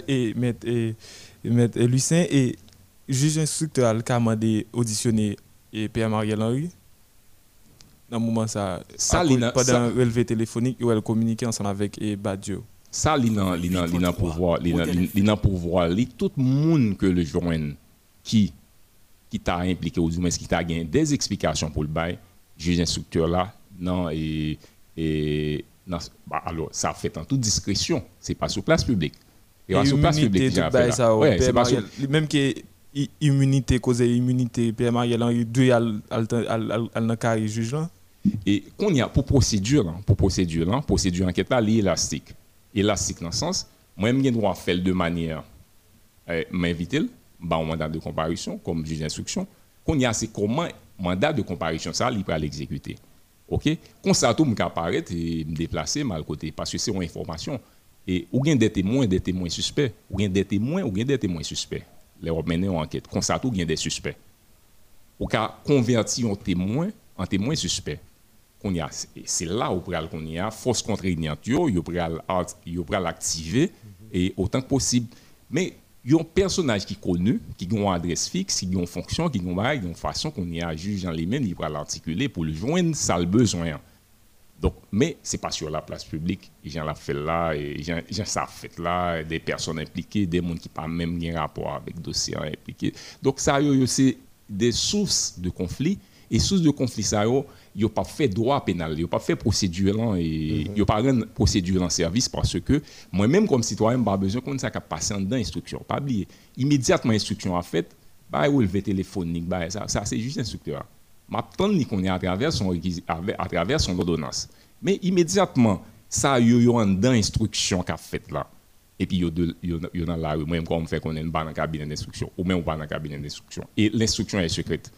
et mettre et, et mettre et Lucien et juge instructeur a demandé auditionner et Pierre Mariel Henry. Dans le moment ça, Ça, pendant relevé téléphonique où elle communiquait ensemble avec et Badjo. Ça, li nan, pouvoir, li nan pouvoir, li tout monde que le joigne qui qui t'a impliqué ou du moins qui t'a gagné des explications pour le bail, juge instructeur là, non et et non, bah, alors ça fait en toute discrétion, c'est pas sur place publique. Et, pas sur place publique tout bail ça. Ouais, c'est pas sur Même que immunité, cause immunité, Pierre Mariel Henry, deux al carré juge là. Et qu'on y a pour procédure, là, pour procédure, là, procédure enquête là, élastique. Élastique dans le sens, moi-même, j'ai droit à faire de manière, euh, m'inviter, bah, un mandat de comparution, comme juge d'instruction. Qu'on y a, c'est comment mandat de comparution, ça, il peut l'exécuter. OK? Quand ça, tout, apparaître et me déplacer, mal côté, parce que c'est une information. Et ou bien des témoins, des témoins suspects, ou bien des témoins, ou bien des témoins suspects. Les mener en enquête. Quand ça, tout, a des suspects. Ou qu'a converti en témoin, en témoin suspect c'est là où pral qu'on y a force contraignante yo yo pral activer autant que possible mais il y a un personnage qui connu qui a une adresse fixe qui a une fonction qui a une bail, une façon qu'on y a juge dans les mêmes il pral l'articuler pour le joindre ça le besoin donc mais c'est pas sur la place publique gens l'a fait là et gens ça fait là des personnes impliquées des gens qui pas même un rapport avec dossier impliqué. Donc ça c'est des sources de conflit et sources de conflit ça yo pas fait droit pénal yo pas fait procédure et yo pas procédure en service parce que moi même comme citoyen pas besoin qu'on ça passer en dedans instruction. Pas oublier immédiatement instruction a fait bah relevé téléphonique bah ça, ça c'est juste instructeur. M'attendre ni qu'on est à travers son réquisi- avec- à travers son ordonnance. Mais immédiatement ça yo yo en dedans instruction qu'a fait là. Et puis yo de yo, yo dans la rue. Moi comme fait qu'on est dans le cabinet d'instruction ou même pas dans le cabinet d'instruction. Et l'instruction est secrète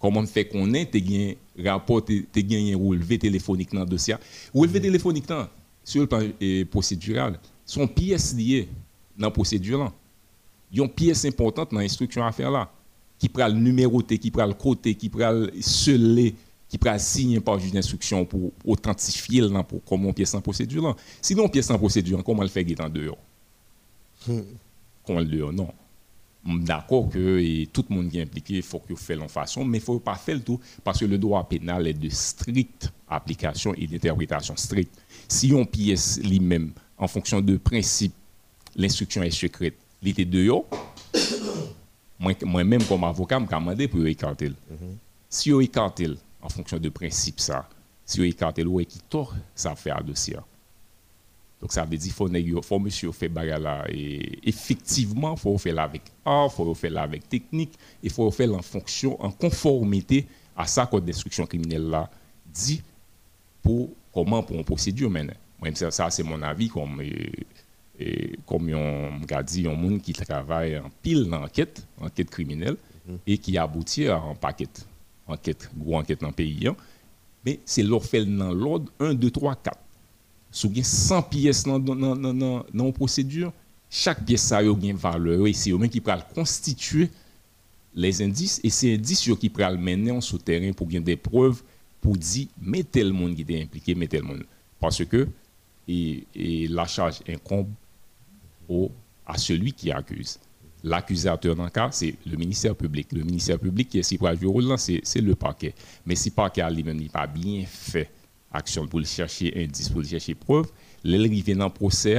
comment fait qu'on ait te gagné rapport te gagné relevé téléphonique dans le dossier. Relevé téléphonique là sur le plan eh, procédural sont pièces liées dans la procédure là. Une pièce importante dans l'instruction à faire là qui prend le numéroter qui prend le côté qui prend le sceller qui prend signer par juge d'instruction pour authentifier là pour comme une pièce en procédure là. Sinon une pièce en procédure comment le fait en dehors? Comment le dehors? Non D'accord que et tout le monde qui est impliqué, il faut qu'il fasse en façon, mais il ne faut pas faire le tout parce que le droit pénal est de stricte application et d'interprétation stricte. Si on pièce lui-même en fonction de principe, l'instruction est secrète, il était dehors, *coughs* moi- moi-même comme avocat, je me demandé pour écarter. le. Si on écarte en fonction de principe ça, si on écarte ouais, qui tort, ça fait un dossier. Donc ça veut dire qu'il faut monsieur faire bagarre et effectivement faut faire là avec art, faut faire là avec technique, il faut faire en fonction en conformité à ça code d'instruction criminelle là dit pour comment pour une procédure maintenant. Moi ça, c'est mon avis comme et, comme on m'a dit un monde qui travaille en pile d'enquête, enquête criminelle mhm. et qui aboutit à un paquet enquête, gros enquête dans le pays. Hein. Mais c'est fait dans l'ordre 1 2 3 4 sous 100 pièces dans la procédure, chaque pièce a une valeur et c'est eux qui peuvent constituer les indices et c'est indices qui peuvent mener en souterrain pour gagner des preuves pour dire mais tel monde qui est impliqué, mais tel monde. Parce que et, la charge incombe au, à celui qui accuse. L'accusateur dans le cas, c'est le ministère public. Le ministère public qui est si jouer rôle, c'est le parquet. Mais si le parquet lui-même n'est pas bien fait, action pour chercher indice, pour chercher preuve. L'arrivée dans le procès,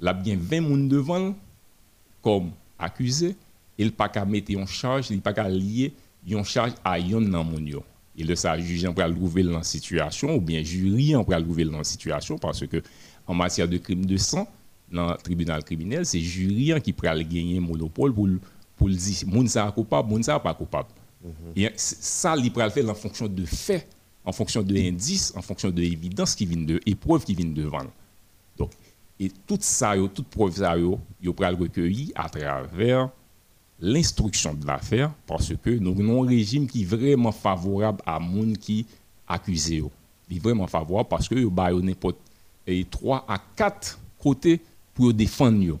il a bien 20 personnes devant comme accusé. Il n'a pas qu'à mettre en charge, il n'a pas qu'à lier en charge à yon dans mon Et le ça juge en trouver dans la situation ou bien jury en trouver dans la situation parce que en matière de crime de sang dans le tribunal criminel, c'est jury qui peut gagner monopole pour pour dire moun ça coupable, moun ça pas coupable. Mm-hmm. Et ça il peut le faire en fonction de faits en fonction de l'indice, en fonction de l'évidence qui vient de, et preuves qui viennent devant. Donc, et tout ça, toute preuve ça, yo, yo recueilli à travers l'instruction de l'affaire, parce que nous avons un régime qui est vraiment favorable à monde qui accusé. Il est vraiment favorable parce que yo n'importe trois à quatre côtés pour défendre.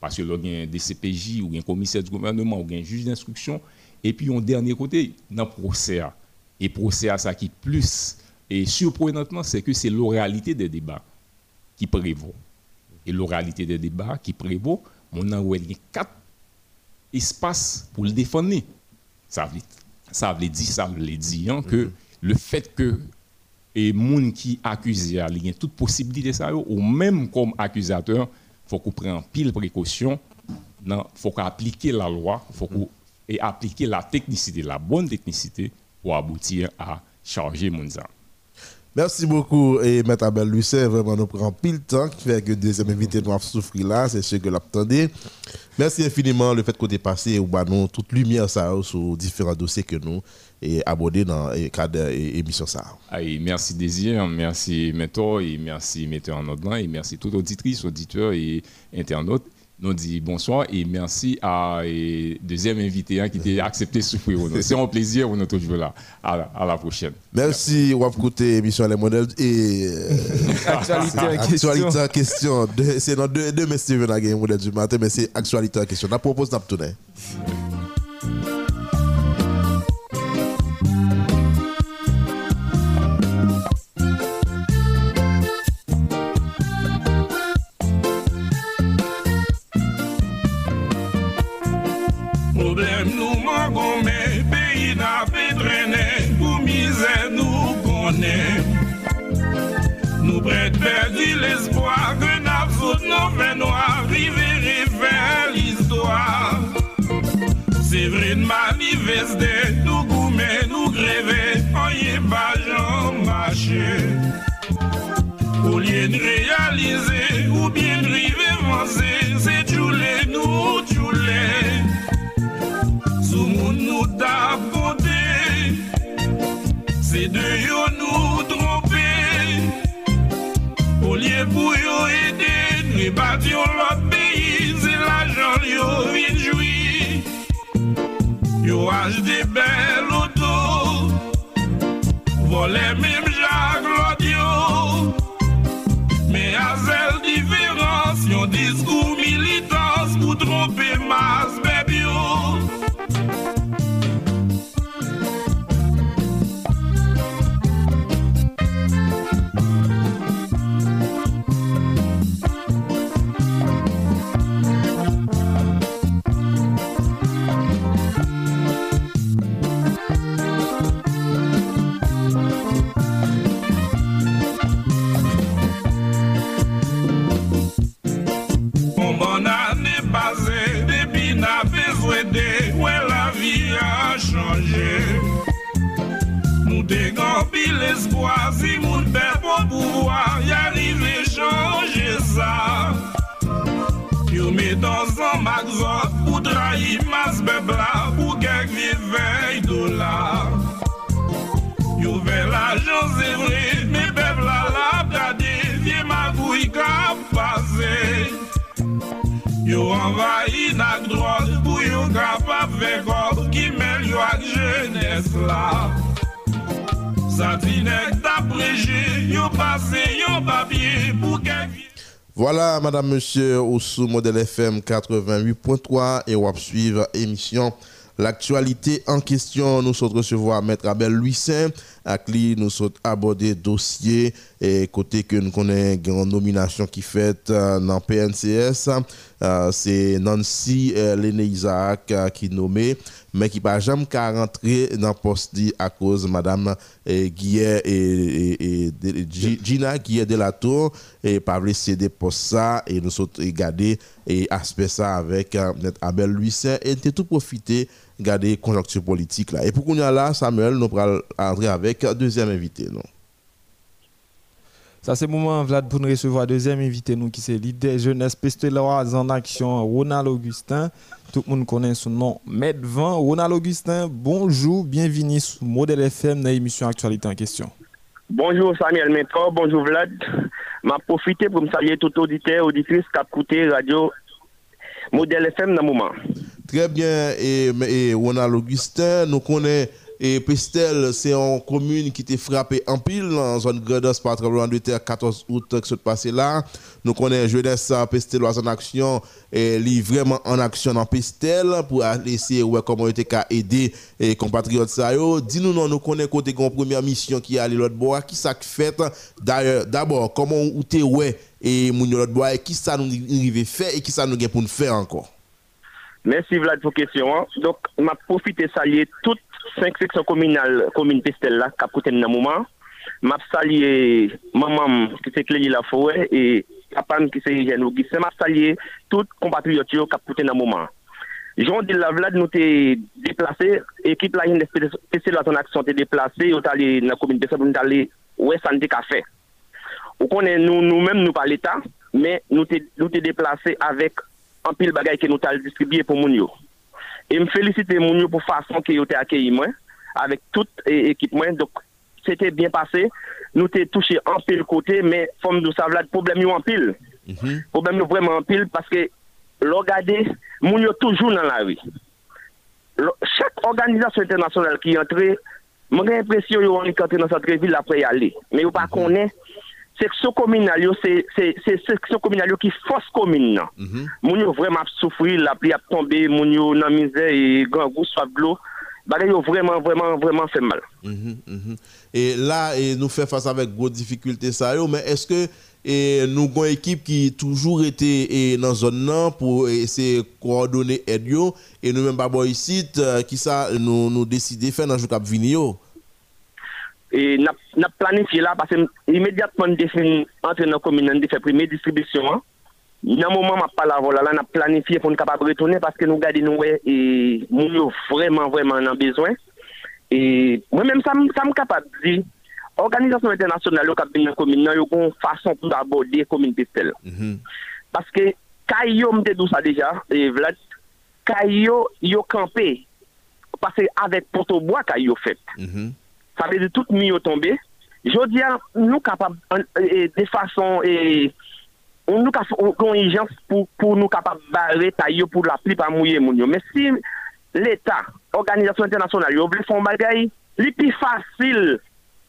Parce que là, il y a un DCPJ ou un commissaire du gouvernement ou un juge d'instruction. Et puis, un dernier côté, dans le procès. Et procès à ça qui plus et surprenantement, c'est que c'est l'oralité des débats qui prévaut. Et l'oralité des débats qui prévaut, on a quatre espaces pour le défendre. Ça veut, ça veut dire, ça veut dire hein, que mm-hmm. le fait que les gens qui accusent, il y a toute possibilité ça, ou même comme accusateur, il faut qu'on prenne pile précaution, il faut qu'on applique la loi, il faut qu'on appliquer la technicité, la bonne technicité pour aboutir à charger Mounza. Merci beaucoup, et M. Abel Lucet, vraiment nous prend pile temps, qui fait que deuxième invité nous a souffert là, c'est ce que l'attendez. Merci infiniment le fait qu'on ait passé ou nous toute lumière ça sur différents dossiers que nous et abordé dans le cadre de l'émission ça. merci Désir, merci Méthode et merci Metteur en ordre et merci toutes auditrices, auditeurs et internautes nous dit bonsoir et merci à et deuxième invité hein, qui a accepté de souffrir. *laughs* C'est un plaisir, on est toujours là. À, à la prochaine. Merci, on va écouter l'émission Les Modèles et euh, *laughs* actualité en question. C'est dans deux, deux messieurs qui ont modèle du matin, mais c'est actualité en question. On propose d'abtourner. Madame, monsieur, au sous modèle FM 88.3 et on va suivre émission L'actualité en question, nous sommes recevoir Maître Abel Louis Saint, avec lui, nous sommes aborder dossier et côté que nous connaissons une nomination qui fait dans PNCS, euh, c'est Nancy euh, Léné Isaac qui nommée, mais qui n'a jamais qu'à rentrer dans le poste à cause de madame Guillet et, Gina Guillet de la Tour et pas céder pour ça et nous sommes regardé et aspect ça avec Abel Louis et tout profité garder conjoncture politique là et pour qu'on y a là Samuel nous allons entrer avec un deuxième invité non? Ça, c'est le moment, Vlad, pour nous recevoir deuxième invité, nous, qui c'est leader jeunesse Pesteloise en action, Ronald Augustin. Tout le monde connaît son nom, Medvan. Ronald Augustin, bonjour, bienvenue sur Modèle FM dans l'émission Actualité en question. Bonjour Samuel Mentor, bonjour Vlad. M'a profité pour me saluer tout auditeur, auditrice qui a écouté radio Modèle FM dans le moment. Très bien, et, et Ronald Augustin, nous connaissons et Pestel, c'est une commune qui était frappée en pile en zone Gredos par tremblement de terre 14 août qui s'est passé là. Nous connaissons jeunesse hein, Pestel en action et est vraiment en action dans Pestel pour essayer ouais comment était qu'à aider et compatriotes Dis-nous nous connaissons côté première mission qui est allée l'autre bois qui ça fait? D'ailleurs d'abord comment ou t'es ouais et moun l'autre bois et qui ça nous arrive faire et qui ça nous gain pour nous faire encore? Merci Vlad pour question. Hein. Donc, m'a profité saluer toute 5 seksyon kominal, komin pestel la, kap kouten nan mouman. Map salye mamam ki se klenye la fowe, e apan ki se jen ou gise. Map salye tout kompatriot yo kap kouten nan mouman. Joun di la vlad nou te deplase, ekip la jen pestel la ton aksyon te deplase, yo tali nan komin pestel, nou tali wè san de kafe. Ou konen nou nou mèm nou pa l'Etat, men nou te, nou te deplase avèk anpil bagay ke nou tali distribye pou moun yo. Et me féliciter pour façon que yo t'ai accueilli moi avec toute é- équipe moi donc c'était bien passé. Nous t'ai touché en pile côté mais forme de ça le problème yo en pile. Problème yo vraiment en pile parce que regardez moun yo toujours dans la rue. Chaque organisation internationale qui entre, j'ai l'impression yo on est entré dans cette ville après y aller. Mais yo pas section communale yo c'est c'est section communale yo qui force commune nan. Moun yo vraiment ap souffrir, la pluie a tombé, moun yo nan misère et grand goût soit de l'eau. Bagay yo vraiment vraiment vraiment fait mal. Mhm, mhm. Et là, nous fait face avec gros difficultés mais est-ce que nous avons une équipe qui toujours été dans zone nan pour essayer de coordonner aide yo? Et nous même pas ici euh, qui ça nous nous décider faire dans jour cap venir yo? E nap, nap planifiye la, pase imediatman defen entre nan komine nan defen prime distribisyon an, nan mouman map pala vola la, nap planifiye pou nou kapap retounen, paske nou gade nou we, e, moun yo vreman vreman nan bezwen. E mwen menm sa m kapap di, organizasyon internasyonal yo kapine nan komine nan, yo kon fason pou abode komine pestel. Mm -hmm. Paske kay yo mte dou sa deja, e vlad, kay yo yo kampe, pase avek poto boa kay yo fet. Mm-hmm. Ça veut dire tout au tombé. Je dis, nous capables de façon et on nous urgence pour, pour nous capables de barrer taille pour la pluie pas mouiller. Mais si l'État, organisation internationale, yo veut faire un bagay, li plus facile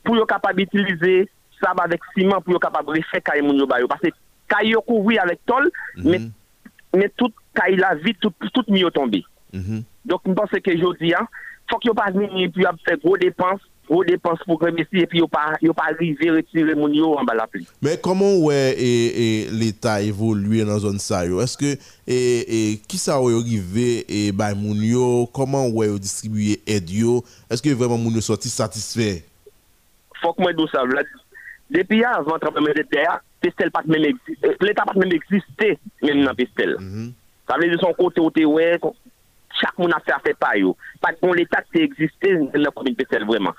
pour yo capable d'utiliser ça avec ciment pour yo capable de refaire caille moun yo ba yo. Parce que caille couvri avec tol, mais, mais tout caille la vite, tout, tout au tombé. Donc, je pense que je dis, il faut qu'il n'y ait pas venir puis faire gros dépenses, gros dépenses pour remercier et puis il n'y pas, pas arriver à retirer mon yo en bas la pluie. Mais comment ouais et, et l'État évolue dans zone ça? Est-ce que et, et qui ça ouais arrivé et bah yo? Comment ouais distribuer aide yo? Est-ce que vraiment moun yo sorti satisfait? faut que moi dise ça, Vlad. Depuis avant le tremblement de terre, Pestel pas même euh, l'État pas même existé même dans Pestel. Ça veut dire son côté t'es ouais, chaque monde a fait affaire par yo. Pas de bon l'État qui existé dans la commune Pestel vraiment.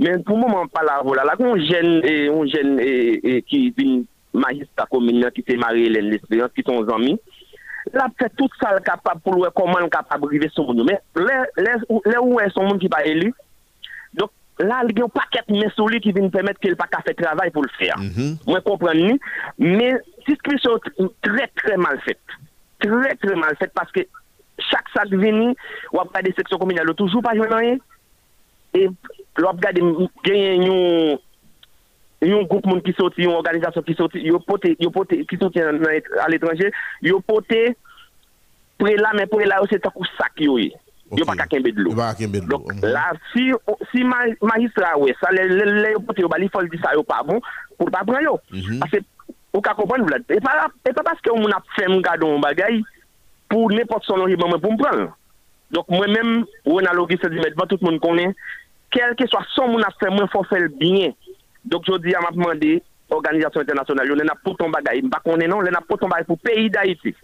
Men pou mouman pa la vola, la kon jen, e, on jen e, e, ki vin magista komina ki se mari Hélène L'Espérance, ki son zami, la fè tout sa l kapab pou lwe koman l kapab rive son moun. Men le, le, le ou e son moun ki pa elu, dok la li gen paket mesoli ki vin pèmet ke l pa ka fè travay pou l fè. Mwen kompren ni, men diskrisyon tre tre mal fèt. Tre tre mal fèt, paske chak sak veni, wap gade seksyon kominal yo toujou pa jwen anye, e wap gade genyen yon, yon goup moun ki soti, yon organizasyon ki soti, yon pote, yon pote, ki soti al etranje, yon pote, pre la men pre la yo se takou sak yo ye. Okay. Yo pa kakenbe dlo. Yo pa kakenbe dlo. Mm -hmm. La, si, si ma, magistra we, sa le, le, le yo pote yo bali fol di sa yo pa bon, pou pa pran yo. Mm -hmm. Ase, ou ka kompon vlad. E pa, e pa paske ou moun ap fem gado moun bagay, pou nepot son longi ban mwen pou m pran. Dok mwen men, ou en alogi se di met, ba tout moun konen, kelke swa son moun ap fè mwen fò fèl binyen. Dok jodi a map mande, organizasyon internasyonal yo, lè na poton bagay, mba konen non, lè na poton bagay pou peyi da iti.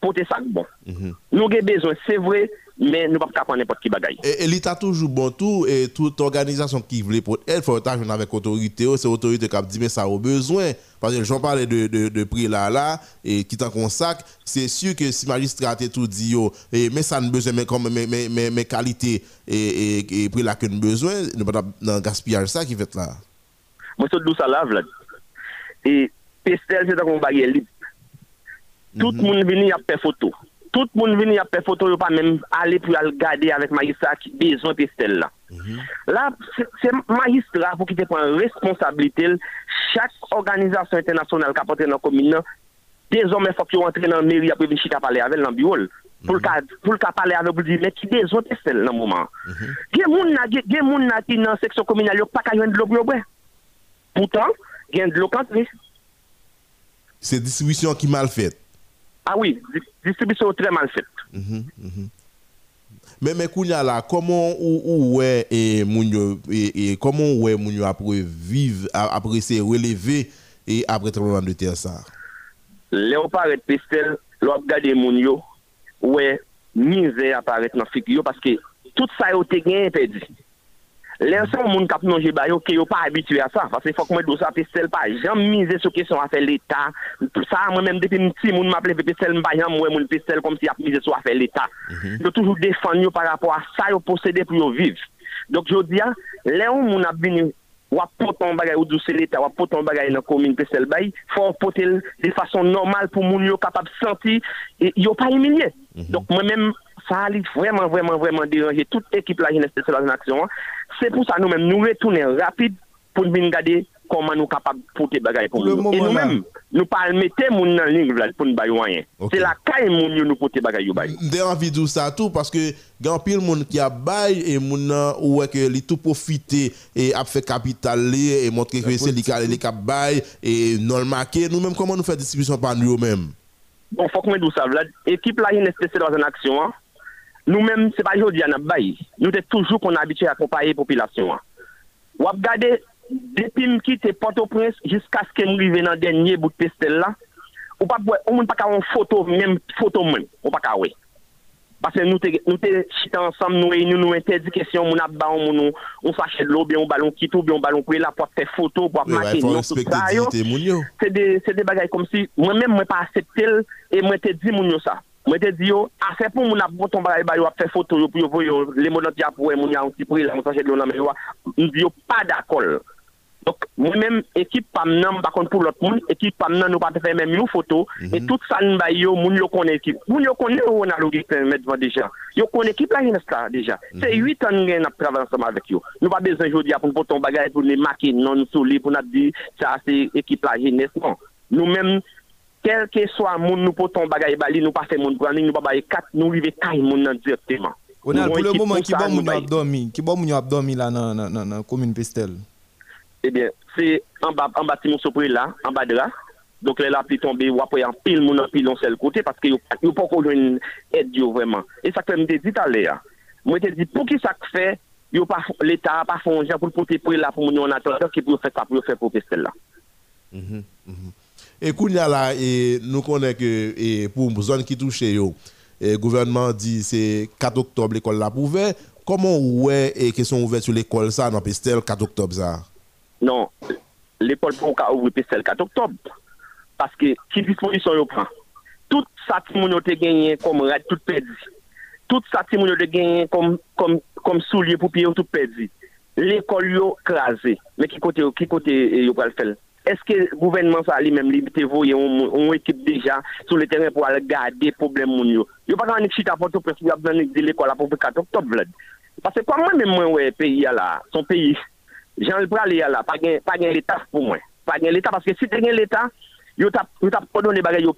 Pote sak bon. Mm -hmm. Nou gen bezon, se vre, mais nous ne pouvons pas prendre n'importe qui bagaille. Et, et l'État toujours bon tout, et toute organisation qui voulait pour elle, il faut être avec l'autorité, c'est l'autorité qui a dit, mais ça a besoin. Parce que j'en parlais de, de, de prix là, là, et qui t'en consacre, c'est sûr que si magistrat a tout dit, yo, et, mais ça n'a besoin, mais comme mes, mes, mes, mes qualités et, et, et prix là que nous besoin, nous pas dans gaspillage ça qui fait là. Mwen sot dou sa la vlad. E pestel ta kon bagye lip. Tout moun vini ap pe foto. tout moun vini ap pe foto yo pa menm ale pou al gade avèk magistra ki bezon pe stel la. Mm -hmm. La, se magistra pou ki te pon responsabilite l, chak organizasyon internasyonel ka pote nan komine nan, dezon men fok yo antre nan meri apre vini chika pale avèl nan biwol. Mm -hmm. Pou l ka pale avèl pou di men ki bezon pe stel nan mouman. Mm -hmm. Gen moun na, gen, gen moun na ti nan seksyon komine yo pa ka yon dlo globwe. Poutan, gen dlo kantri. Se disibisyon ki mal fèt. Ah oui, distribution très mal faite. Mm -hmm, Mais mais kounya là, comment ou ou ouais et mounio et, et comment ouais mounio après vivre après se relever et après tremblement de terre ça? Léopard et Pestel, l'on regarde mounio ouais misère apparaît dans figure parce que tout ça a été gagné perdu. Lè son moun kap nonje bayo ke yo pa abitue a sa, fase fok mwen dosa pe sel pa jam mize sou kesyon a fe l'Etat. Sa mwen menm depi mti moun maple pe pestel mba jam mwen moun pestel kom si ap mize sou a fe l'Etat. Mm -hmm. Yo toujou defan yo par rapport a sa yo posede pou yo viv. Dok yo diya, lè ou moun ap bini wap poton bagay ou douse l'Etat, wap poton bagay nan komine pestel bay, fò potel de fason normal pou moun yo kapap senti, e yo pa emilye. Mm -hmm. Dok mwen menm... sa li vreman vreman vreman diranje tout ekip la jeunesse an aksyon an. C'est pour ça nous-mêmes nous retournons rapide pour nous regarder comment nous sommes capables de porter bagay pour nous. Et nous-mêmes, nous pas mettre mon dans ligne pour nous bailler rien. C'est la caille mon nous porter bagay yo bail. J'ai envie de ça tout parce que grand pile monde qui a bail et moun ou que li tout profiter et a fait capital et montrer que c'est les les cap bail et non marqué nous-mêmes comment nous faire distribution par nous-mêmes. Bon, faut que nous ça Vlad. Équipe une spéciale dans une action Nou menm se pa jodi an ap bayi, nou te toujou kon abitye akompaye popilasyon an. Wap gade, depi m ki te Port-au-Prince, jiska ske m rive nan denye bout pestel la, ou pa bwe, ou moun pa ka won foto, menm foto moun, ou pa ka we. Pase nou te, nou te chita ansam nou e, nou nou ente dikesyon, moun ap ba, moun nou, on fache lo, bi yon balon kitou, bi yon balon kwe la, pou ap te foto, pou ap make, nou tout sa yo. Se de bagay kom si, mwen menm mwen pa aseptel, e mwen te di moun yo sa. Mwen te di yo, ase pou moun ap boton ba e yo ap fe foto yo pou yo pou yo, le moun an ti ap wè moun ya an ti pri la, moun sache de yo nan me yo, mwen di yo pa dakol. Dok, mwen men ekip pam nan mou bakon pou lot moun, ekip pam nan nou pa te fe men moun foto, mm -hmm. et tout sa nou bay yo moun yo kon ekip. Moun yo kon yo wana logik ten medva deja. Yo kon ekip la genes la deja. Mm -hmm. Se 8 an gen ap travan seman vek yo. Nou pa bezan jodi ap pou boton bagay pou ne maki non sou li pou nap di sa se ekip la genes. Non. Nou men... kelke swa moun nou poton bagay bali, nou pa fe moun branding, nou pa baye kat, nou rive kay moun nan direktyman. Onal, pou le bon mouman ki bon moun yo abdomi, ki bon moun yo abdomi la nan, nan, nan, nan komine pestel? Ebyen, se an ba, an ba ti moun sopre la, an ba de la, donk le la pli tombe wapwe an pil moun an pil an sel kote, paske yo, yo pou konjwen ed yo vreman. E sakpe mwen te dit ale ya, mwen te dit pou ki sak fe, yo pa l'Etat pa fonjan pou pote pre la pou moun yo an atan, ki pou yo fe sa pou yo fe pou pestel la. Mm-hmm, mm-hmm. Et Kounia là, et nous connaissons que et pour zone qui touche, le gouvernement dit c'est 4 octobre l'école l'a prouvé. comment ouais et question ouverte sur l'école ça dans Pestel 4 octobre ça Non, l'école pour ouvrir Pestel 4 octobre. Parce que qui disposition yo prend Tout ça ti moun te gagné comme rad tout perdu. Tout ça ti moun gagné comme comme comme soulier pour pied tout perdu. L'école yo crasé. Mais qui côté qui côté yo pral faire eske gouvenman sa li menm li bite voye on ekip deja sou le teren pou al gade problem moun yo. Yo pa nan ek chita poto pres pou ap nan ek dele kwa la pou pe katok top bled. Pase kwa mwen men mwen we peyi ya la, son peyi, jan l pral ya la, pa gen, gen l'Etat pou mwen. Pa gen l'Etat, paske si te gen l'Etat, yo tap kodone bagay yo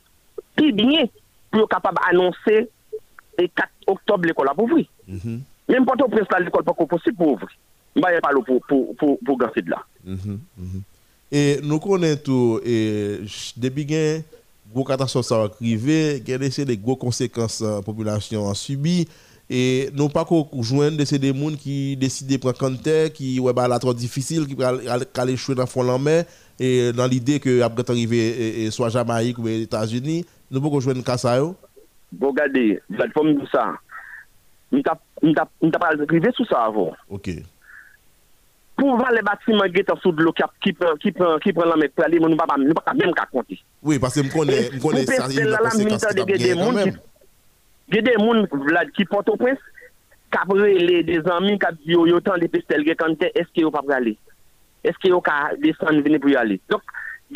pi binye pou yo kapab anonse e 4 oktob l'ekol ap ouvri. Mm -hmm. Menm poto pres la l'ekol pa ko posib pou ouvri. Mba yon palo pou, pou, pou, pou gansi de la. Mm -hmm, mm -hmm. Et nous connaissons tout, et depuis que gros catastrophe ça arrivé, il y a des gros conséquences la population a subi. Et nous pas qu'on joindre de ces des gens qui décident de prendre compte, qui ouais bah trop difficile, qui aller jouer dans fond en mer et dans l'idée que après arriver soit Jamaïque ou les États-Unis, nous pas qu'on joindre cas ça yo. Regardez, plateforme ça. Nous t'a nous t'a nous t'a pas arrivé sur ça avant. OK. Pou van le batiman get an sou de lo ki pren lan mek prali, moun nou pa mèm ka konti. Oui, parce mkone sa yon la konsekans ki tap gen kan mèm. Gede moun vlad ki poto pres, kapre le de zanmi kap yo yo tan de pestel ge kante, eske yo pa prali. Eske yo ka desan vini pou yali. Dok,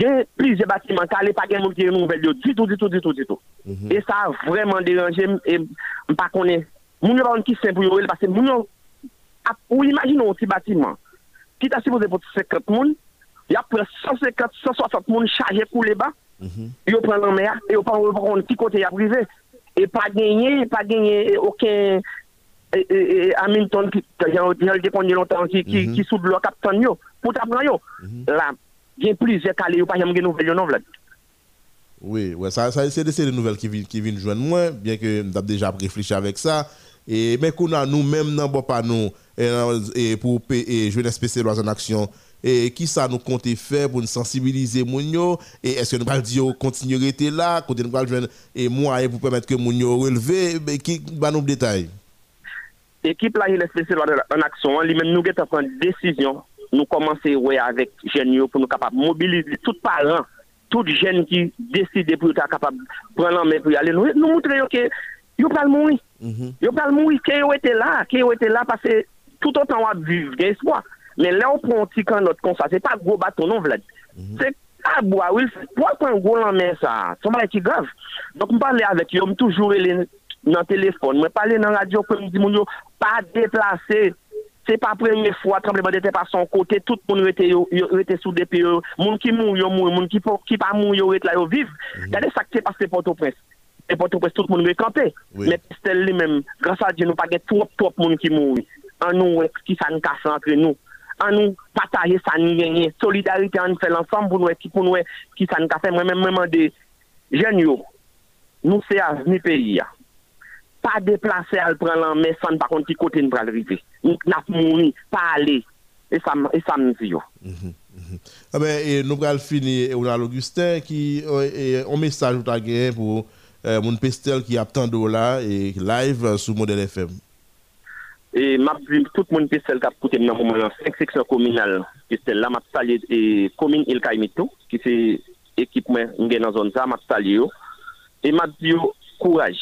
gen plis je batiman, ka le pa gen moun ki yon nouvel yo, ditou, ditou, ditou, ditou. E sa vreman deranje, mpa konen, moun yo pa an ki sen pou yo el, parce moun yo, ah, ou imagine ou ti batiman, ki ta sipoze pou 50 moun, ya pre 150, 160 moun chaje pou le ba, mm -hmm. yo pren nan mè ya, yo pan wè pran ki kote ya prive, e pa genye, pa genye okè, e, e, e Hamilton ki yon deponye lontan ki, ki, mm -hmm. ki sou blok ap ton yo, pou ta pran yo, mm -hmm. la gen plize kale yo pa yon gen nouvel yo nan vlad. Oui, ouais, ça, ça c'est des nouvelles qui, vi, qui viennent joindre moi, bien que m'dap déjà réfléchi avec ça, Et mais qu'on a nous-mêmes non pas nous et, pour et jeunesse spéciale en action. Et qui ça nous compte faire pour nous sensibiliser moun et est-ce que nous allons dire continuer là côté nous allons joindre et moyens pour permettre que moun yo relever mais qui va nous détails équipe là jeunesse spéciale en action. Lui-même nous avons prendre décision. Nous commencer avec jeunes pour nous capable mobiliser tous parents tous jeunes qui décident pour être capable prendre en main pour aller. Nous nous montrer que yo pas mourir yo pas mourir que yo était là que yo là parce que tout autant on vivre espoir. Mais là on prend un petit camp notre comme ça c'est pas gros bâton non Vlad? C'est à bois oui pourquoi un gros en main ça. C'est pas qui grave. Donc me parler avec eux toujours dans téléphone. Me parler dans radio comme me dit mon yo pas déplacer c'est pas première fois tremblement de terre par son côté tout le monde était était sous des pays monde qui mourent yo mourent monde qui qui pas mourent yo là yo vivre regardez ça qui passé e pote pres tout moun mwen kampe. Mwen pistel li men, grasa di nou pa gen trop trop moun ki moun. An nou wek ki sa nou kase antre nou. An nou pataje sa nou genye. Solidarite an nou fel ansam pou nou wek ki pou nou wek ki sa nou kase. Mwen men mwen mande, jen yo, nou se avni peyi ya. Pa deplase al pran lan men san pa konti kote nou pral rive. Nou nap mouni, pa ale. E sa mzi yo. Mm-hmm. Eh ben, nou pral fini Eonal Augustin ki yon euh, mesaj ou ta gen pou euh, Moun Pestel ki ap tan do la e live euh, sou Model FM. E map vim tout Moun Pestel kap koute mnen mouman yon 5 seksyon kominal Pestel la map salye e komin il kaimito ki se ekip mwen nge nan zon za map salye yo e map diyo kouraj.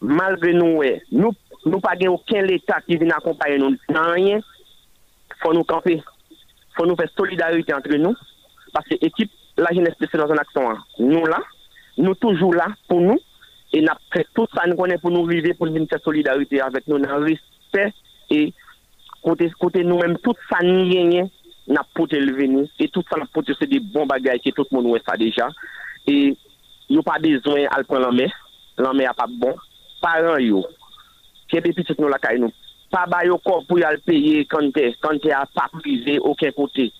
Malve nou we, nou, nou pa gen ouken l'Etat ki vin akompaye nou nan rien, fon nou kampe, fon nou fe solidarite entre nou, parce ekip la jeneste se nan zon akson an, nou la, nous toujours là pour nous et nous fait tout ça nous connaît pour nous vivre pour nous faire solidarité avec nous dans respect et côté côté nous-mêmes tout ça nous gagne n'a pas venir et tout ça n'a pas c'est des bons bagages que tout le monde ça déjà et yo pas besoin à prendre la main la main pas bon parents yo qui est petit nous la caille nous pas ba yo corps pour y aller payer quand t'es quand t'es à pas privé aucun côté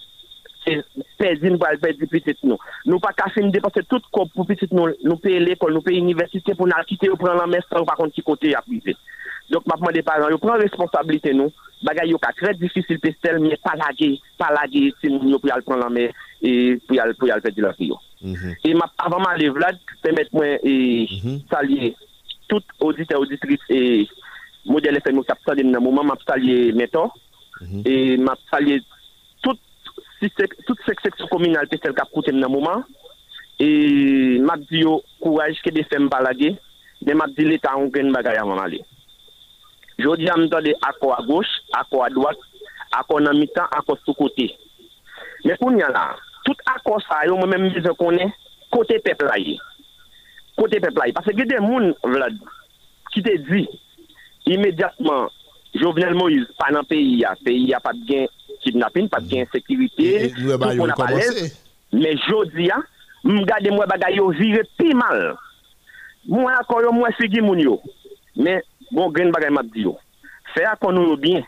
sezin pou alpè di pitit nou. Nou pa kase nou depanse tout kop pou pitit nou, nou pe l'ekol, nou pe universite pou nan kite ou pran lan mestan ou pa konti kote ya prive. Dok mapman de paran, yo pran responsabilite nou, bagay yo ka kre difisil pestel, miye palage, palage si nou yo pou yal pran lan me, e, pou yal, yal pe di lan si yo. Mm -hmm. E map avanman le vlad, pemet mwen e, mm -hmm. salye tout audite auditris e model FM ou kapsa den nan mouman, map salye meton, mm -hmm. e map salye si sek, tout sek seksyon kominal pe sel kap koutem nan mouman, e map di yo kouaj ke defen balage, de map di leta an gen bagay an man ale. Jodi am do de akwa a goch, akwa a doak, akwa nan mitan, akwa sou kote. Men pou nyan la, tout akwa sa yo mwen men mizan konen, kote pepla ye. Kote pepla ye. Pase ge de moun vlad, ki te di, imediatman, Jovenel Moïse, pa nan peyi ya, peyi ya pat gen kidnapping, paske yon sekirite, tout kon apalez. Men jodi ya, m gade mwen bagay yo vire pi mal. Mwen akor yo mwen segi moun yo. Men, bon gren bagay map di yo. Fè akon nou yo bin,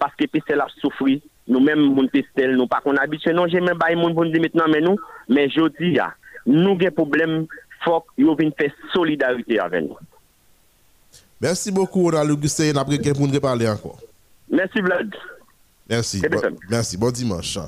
paske pi sel ap soufri, nou men moun pi sel, nou pa kon abitye, non jen men bay moun bon di metnan men nou, men jodi ya, nou gen problem fok yo vin fè solidarite avè nou. Mersi bokou, Ronald Augustin, apre gen moun repale anko. Mersi Vlad. Merci. Bon, merci. Bon dimanche.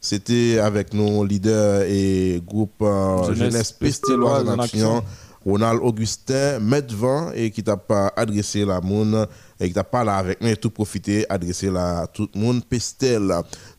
C'était avec nos leaders et groupe euh, Jeunesse Pestéloise en action. Ronald Augustin, Medvan, et qui t'a pas adressé la monde, et qui t'a parlé avec nous et tout profité, adressé la tout le monde Pestel.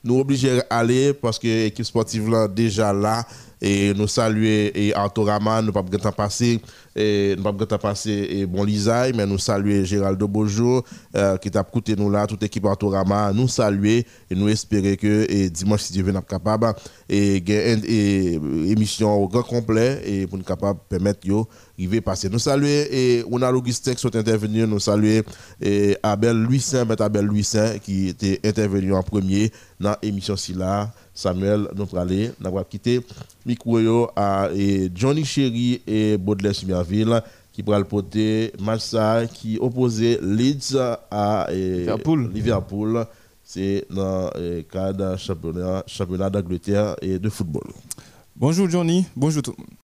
Nous obligés aller parce que l'équipe sportive là déjà là, et nous saluer et Arthurama, nous pas temps passé, et nous pas temps passé et bon Lisaï, mais nous saluer Géraldo Bojo, euh, qui t'a coûté nous là, toute l'équipe Arthurama, nous saluer. Et nous espérer que et dimanche si Dieu veut nous capable et gagner et, euh, émission au grand complet et pour nous capable permettre yo arriver passer. Nous saluer et on a Augustin qui sont intervenus, nous saluer et Abel Saint, Maître Abel Louis Saint qui était intervenu en premier dans l'émission si là. Samuel, nous allons aller, nous allons quitter micro à Johnny Chéri et Baudelaire Sumerville qui pourra le porter ça qui opposait Leeds à et, Liverpool. Liverpool. C'est dans le cadre championnat, championnat d'Angleterre et de football. Bonjour Johnny, bonjour tout le monde.